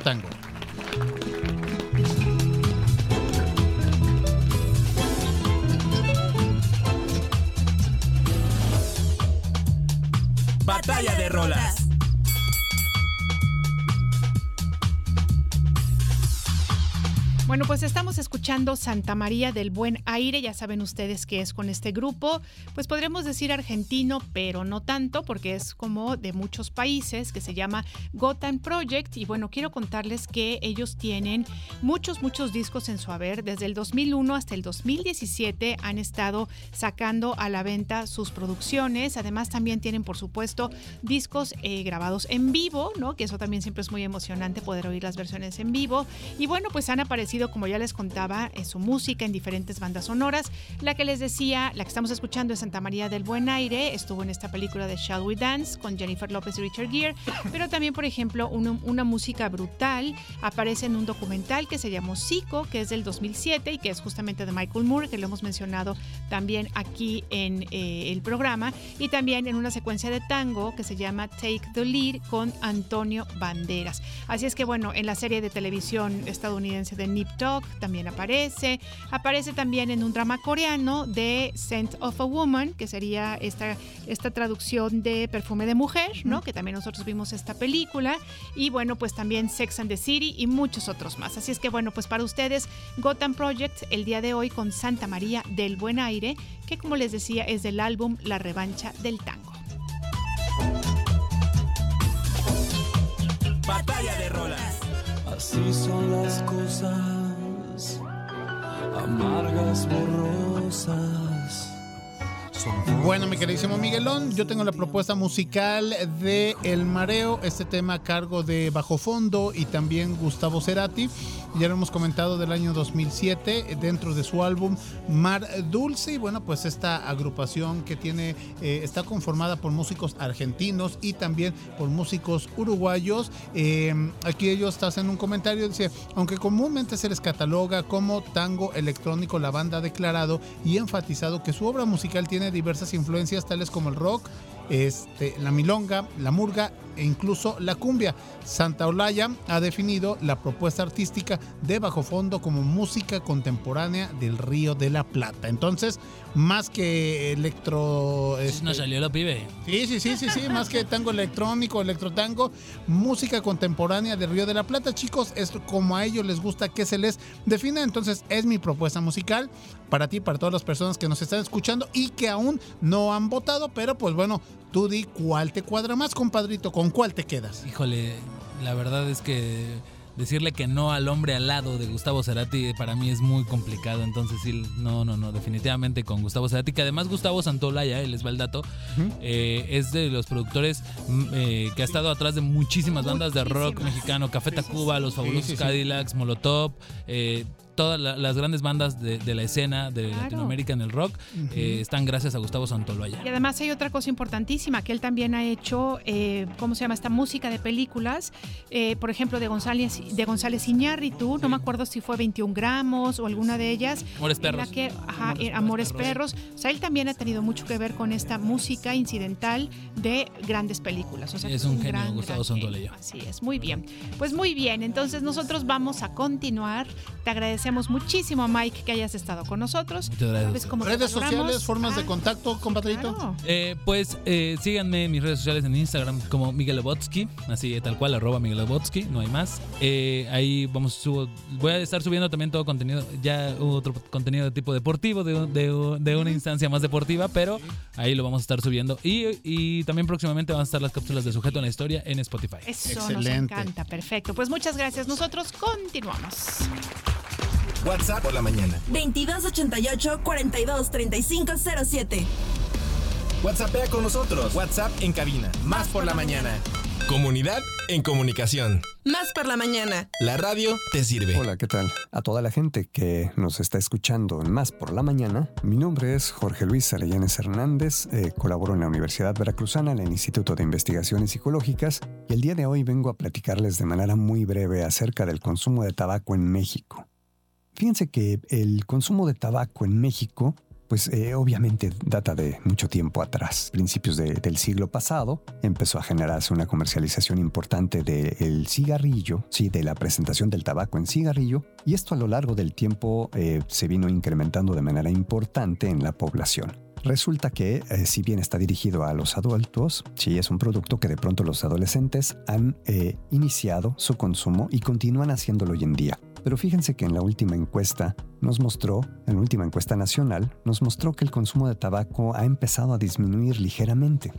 Batalla de rolas. Bueno, pues estamos escuchando Santa María del Buen Aire, ya saben ustedes que es con este grupo, pues podríamos decir argentino, pero no tanto, porque es como de muchos países, que se llama Gotham Project, y bueno, quiero contarles que ellos tienen muchos, muchos discos en su haber, desde el 2001 hasta el 2017 han estado sacando a la venta sus producciones, además también tienen, por supuesto, discos eh, grabados en vivo, ¿no? Que eso también siempre es muy emocionante poder oír las versiones en vivo, y bueno, pues han aparecido, como ya les contaba, en su música en diferentes bandas sonoras. La que les decía, la que estamos escuchando es Santa María del Buen Aire, estuvo en esta película de Shall We Dance con Jennifer López y Richard Gere, pero también, por ejemplo, un- una música brutal aparece en un documental que se llamó Zico, que es del 2007 y que es justamente de Michael Moore, que lo hemos mencionado también aquí en eh, el programa, y también en una secuencia de tango que se llama Take the Lead con Antonio Banderas. Así es que bueno, en la serie de televisión estadounidense de Nip Tuck también aparece. Aparece también en un drama coreano de Scent of a Woman, que sería esta, esta traducción de Perfume de Mujer, ¿no? Que también nosotros vimos esta película. Y bueno, pues también Sex and the City y muchos otros más. Así es que bueno, pues para ustedes, Gotham Project el día de hoy con Santa María del Buen Aire, que como les decía es del álbum La Revancha del Tango. Batalla de rolas. Así son las cosas, amargas, borrosas. Bueno, mi queridísimo Miguelón, yo tengo la propuesta musical de El Mareo, este tema a cargo de Bajo Fondo y también Gustavo Cerati. Ya lo hemos comentado del año 2007 dentro de su álbum Mar Dulce. Y bueno, pues esta agrupación que tiene, eh, está conformada por músicos argentinos y también por músicos uruguayos. Eh, aquí ellos hacen un comentario, dice, aunque comúnmente se les cataloga como tango electrónico, la banda ha declarado y enfatizado que su obra musical tiene diversas influencias tales como el rock, este, la milonga, la murga e incluso la cumbia. Santa Olaya ha definido la propuesta artística de Bajo Fondo como música contemporánea del Río de la Plata. Entonces, más que electro... este, No salió lo pibe. Sí, sí, sí, sí, sí, más que tango electrónico, electrotango, música contemporánea del Río de la Plata, chicos, es como a ellos les gusta que se les defina, entonces es mi propuesta musical para ti, para todas las personas que nos están escuchando y que aún no han votado, pero pues bueno, tú di cuál te cuadra más, compadrito, con cuál te quedas. Híjole, la verdad es que decirle que no al hombre al lado de Gustavo Cerati para mí es muy complicado. Entonces, sí, no, no, no, definitivamente con Gustavo Cerati, que además Gustavo Santolaya, él les va el dato, eh, es de los productores mm, eh, que ha estado atrás de muchísimas bandas de rock mexicano, Café Tacuba, Los Fabulosos Sí, sí, sí. Cadillacs, Molotov, eh, todas la- las grandes bandas de, de la escena de Claro. Latinoamérica en el rock eh, están gracias a Gustavo Santolaya. Y además hay otra cosa importantísima, que él también ha hecho, eh, ¿cómo se llama? Esta música de películas, eh, por ejemplo, de González, de González Iñárritu, no me acuerdo si fue 21 gramos o alguna de ellas. Amores Perros. que- ajá, Amores eh, Amores Perros. O sea, él también ha tenido mucho que ver con esta música incidental de grandes películas. O sea, Es un genio, gran, Gustavo. Santolaya. Así es, muy bien. Pues muy bien, entonces nosotros vamos a continuar. Te agradecemos muchísimo, Mike, que hayas estado con nosotros. Muchas gracias. ¿Sabes cómo te Redes sociales, formas de contacto, compadrito. claro. Eh, pues eh, síganme en mis redes sociales en Instagram como Miguel Lobotsky, así tal cual, arroba Miguel Lobotsky, no hay más. Eh, ahí vamos, subo, voy a estar subiendo también todo contenido, ya otro contenido de tipo deportivo, de, de- de una instancia más deportiva, pero ahí lo vamos a estar subiendo. Y, y también próximamente van a estar las cápsulas de sujeto en la historia en Spotify. Eso nos Excelente. encanta, perfecto. Pues muchas gracias. Nosotros continuamos. WhatsApp por la mañana. 2288 42 35 07. WhatsAppea con nosotros. WhatsApp en cabina. Más por la mañana. Comunidad en comunicación. Más por la mañana. La radio te sirve. Hola, ¿qué tal? A toda la gente que nos está escuchando en Más por la Mañana, mi nombre es Jorge Luis Arellanes Hernández, eh, colaboro en la Universidad Veracruzana, en el Instituto de Investigaciones Psicológicas, y el día de hoy vengo a platicarles de manera muy breve acerca del consumo de tabaco en México. Fíjense que el consumo de tabaco en México pues eh, obviamente data de mucho tiempo atrás. Principios de- del siglo pasado empezó a generarse una comercialización importante del cigarrillo, sí, de la presentación del tabaco en cigarrillo, y esto a lo largo del tiempo eh, se vino incrementando de manera importante en la población. Resulta que, eh, si bien está dirigido a los adultos, sí es un producto que de pronto los adolescentes han eh, iniciado su consumo y continúan haciéndolo hoy en día. Pero fíjense que en la última encuesta nos mostró, en la última encuesta nacional, nos mostró que el consumo de tabaco ha empezado a disminuir ligeramente.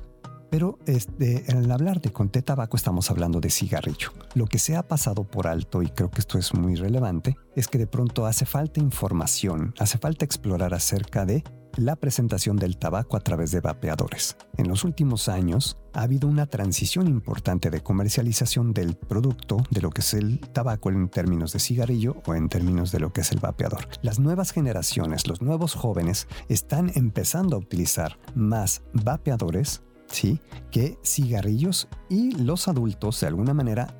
Pero este, al hablar de té tabaco estamos hablando de cigarrillo. Lo que se ha pasado por alto, y creo que esto es muy relevante, es que de pronto hace falta información, hace falta explorar acerca de la presentación del tabaco a través de vapeadores. En los últimos años ha habido una transición importante de comercialización del producto, de lo que es el tabaco en términos de cigarrillo o en términos de lo que es el vapeador. Las nuevas generaciones, los nuevos jóvenes, están empezando a utilizar más vapeadores ¿sí? que cigarrillos y los adultos de alguna manera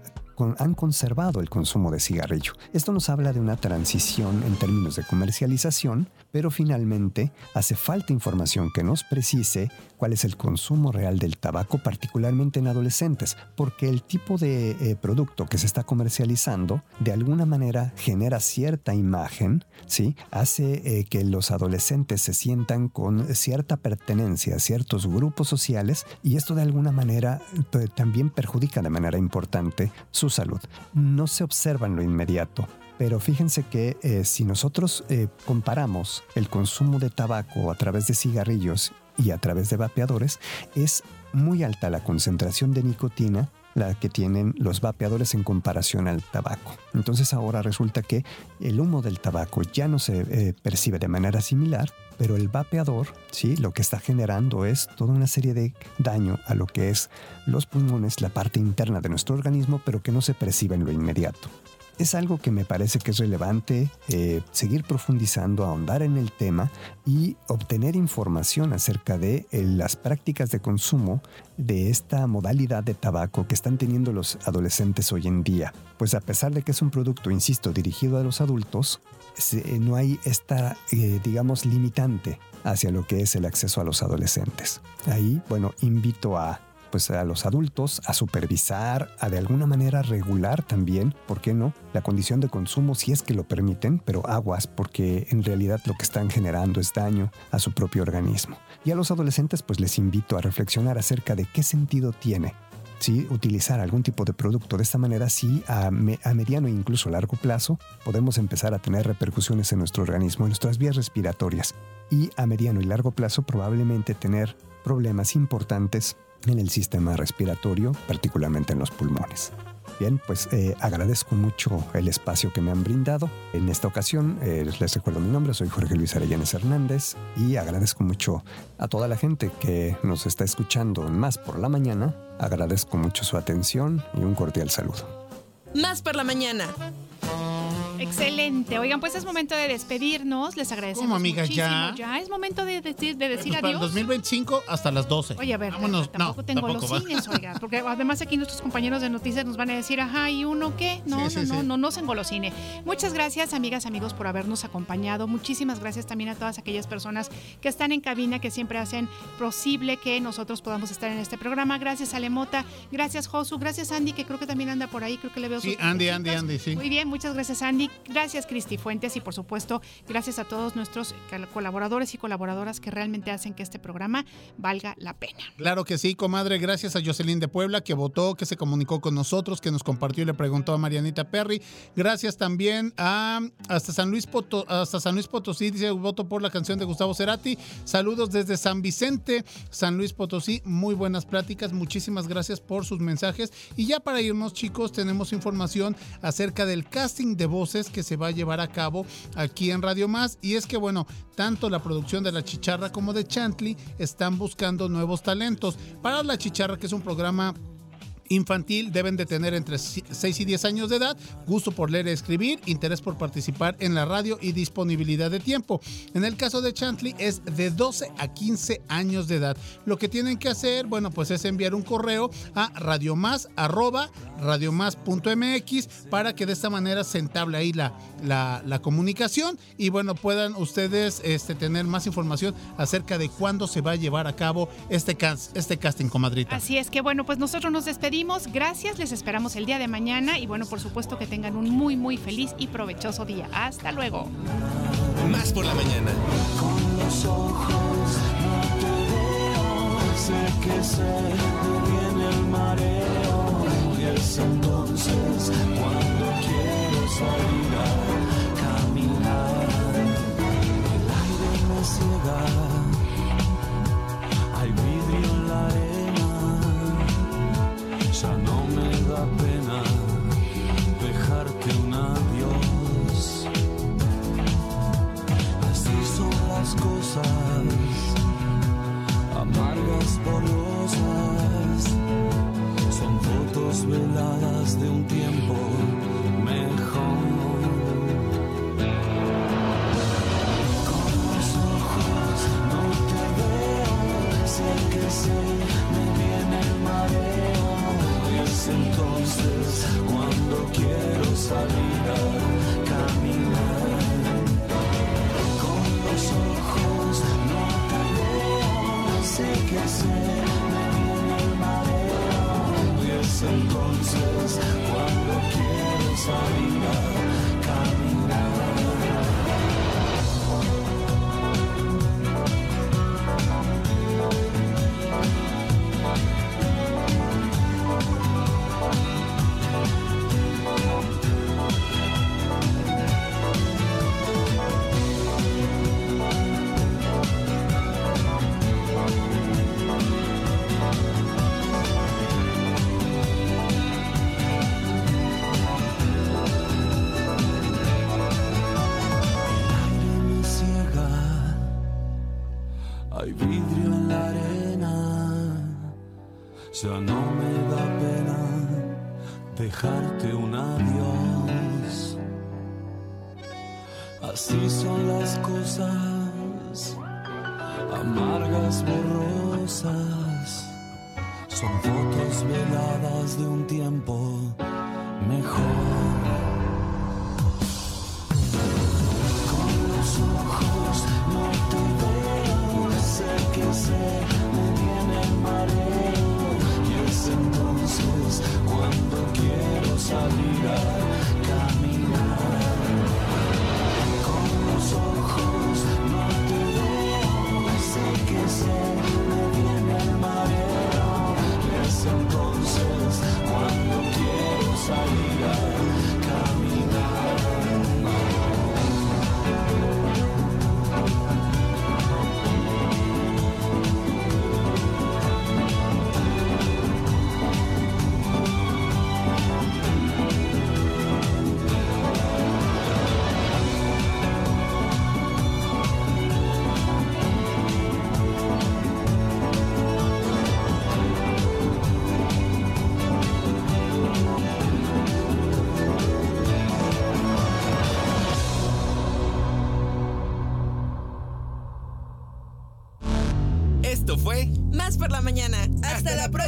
han conservado el consumo de cigarrillo. Esto nos habla de una transición en términos de comercialización, pero finalmente hace falta información que nos precise cuál es el consumo real del tabaco, particularmente en adolescentes, porque el tipo de eh, producto que se está comercializando de alguna manera genera cierta imagen, ¿sí? hace eh, que los adolescentes se sientan con cierta pertenencia a ciertos grupos sociales y esto de alguna manera eh, también perjudica de manera importante su salud. No se observa en lo inmediato. Pero fíjense que eh, si nosotros eh, comparamos el consumo de tabaco a través de cigarrillos y a través de vapeadores, es muy alta la concentración de nicotina la que tienen los vapeadores en comparación al tabaco. Entonces ahora resulta que el humo del tabaco ya no se eh, percibe de manera similar, pero el vapeador, sí, lo que está generando es toda una serie de daño a lo que es los pulmones, la parte interna de nuestro organismo, pero que no se percibe en lo inmediato. Es algo que me parece que es relevante eh, seguir profundizando, ahondar en el tema y obtener información acerca de eh, las prácticas de consumo de esta modalidad de tabaco que están teniendo los adolescentes hoy en día. Pues a pesar de que es un producto, insisto, dirigido a los adultos, se- no hay esta, eh, digamos, limitante hacia lo que es el acceso a los adolescentes. Ahí, bueno, invito a pues a los adultos a supervisar, a de alguna manera regular también, ¿por qué no? La condición de consumo si es que lo permiten, pero aguas porque en realidad lo que están generando es daño a su propio organismo. Y a los adolescentes pues les invito a reflexionar acerca de qué sentido tiene ¿sí? utilizar algún tipo de producto de esta manera, sí, a, me- a mediano e incluso largo plazo, podemos empezar a tener repercusiones en nuestro organismo, en nuestras vías respiratorias. Y a mediano y largo plazo probablemente tener problemas importantes en el sistema respiratorio, particularmente en los pulmones. Bien, pues eh, agradezco mucho el espacio que me han brindado. En esta ocasión, eh, les recuerdo mi nombre, soy Jorge Luis Arellanes Hernández y agradezco mucho a toda la gente que nos está escuchando Más por la Mañana. Agradezco mucho su atención y un cordial saludo. Más por la mañana. Excelente. Oigan, pues es momento de despedirnos. Les agradecemos ¿Cómo, amiga? muchísimo. ¿Ya? es momento de decir, de decir Pues para el adiós. 2025 hasta las 12. Oye, a ver, Vámonos. tampoco no, tengo tampoco los va. cines, oiga, porque además aquí nuestros compañeros de noticias nos van a decir, ajá, ¿y uno qué? No, Sí, no, sí, no, sí. no, no se engolosine. Muchas gracias, amigas, amigos, por habernos acompañado. Muchísimas gracias también a todas aquellas personas que están en cabina, que siempre hacen posible que nosotros podamos estar en este programa. Gracias, Alemota. Gracias, Josu. Gracias, Andy, que creo que también anda por ahí. Creo que le veo Sí, Andy. Andy, Andy, sí. Muy bien, muchas gracias, Andy. Gracias, Cristi Fuentes. Y por supuesto, gracias a todos nuestros col- colaboradores y colaboradoras que realmente hacen que este programa valga la pena. Claro que sí, comadre. Gracias a Jocelyn de Puebla que votó, que se comunicó con nosotros, que nos compartió y le preguntó a Marianita Perry. Gracias también a hasta San Luis Poto- hasta San Luis Potosí dice voto por la canción de Gustavo Cerati. Saludos desde San Vicente, San Luis Potosí. Muy buenas pláticas. Muchísimas gracias por sus mensajes. Y ya para irnos, chicos, tenemos información acerca del casting de voces que se va a llevar a cabo aquí en Radio Más. Y es que, bueno, tanto la producción de La Chicharra como de Chantley están buscando nuevos talentos. Para La Chicharra, que es un programa infantil deben de tener entre 6 y 10 años de edad, gusto por leer y escribir, interés por participar en la radio y disponibilidad de tiempo. En el caso de Chantley es de 12 a 15 años de edad. Lo que tienen que hacer, bueno, pues es enviar un correo a radiomás arroba para que de esta manera se entable ahí la, la, comunicación y bueno, puedan ustedes este, tener más información acerca de cuándo se va a llevar a cabo este, este casting, comadrita. Así es que bueno, pues nosotros nos despedimos. Gracias, les esperamos el día de mañana y bueno, por supuesto que tengan un muy, muy feliz y provechoso día. Hasta luego. Más por la mañana. los ojos no te veo, sé que se viene el mareo y es entonces cuando quiero salir a amargas, borrosas. Son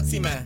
Esto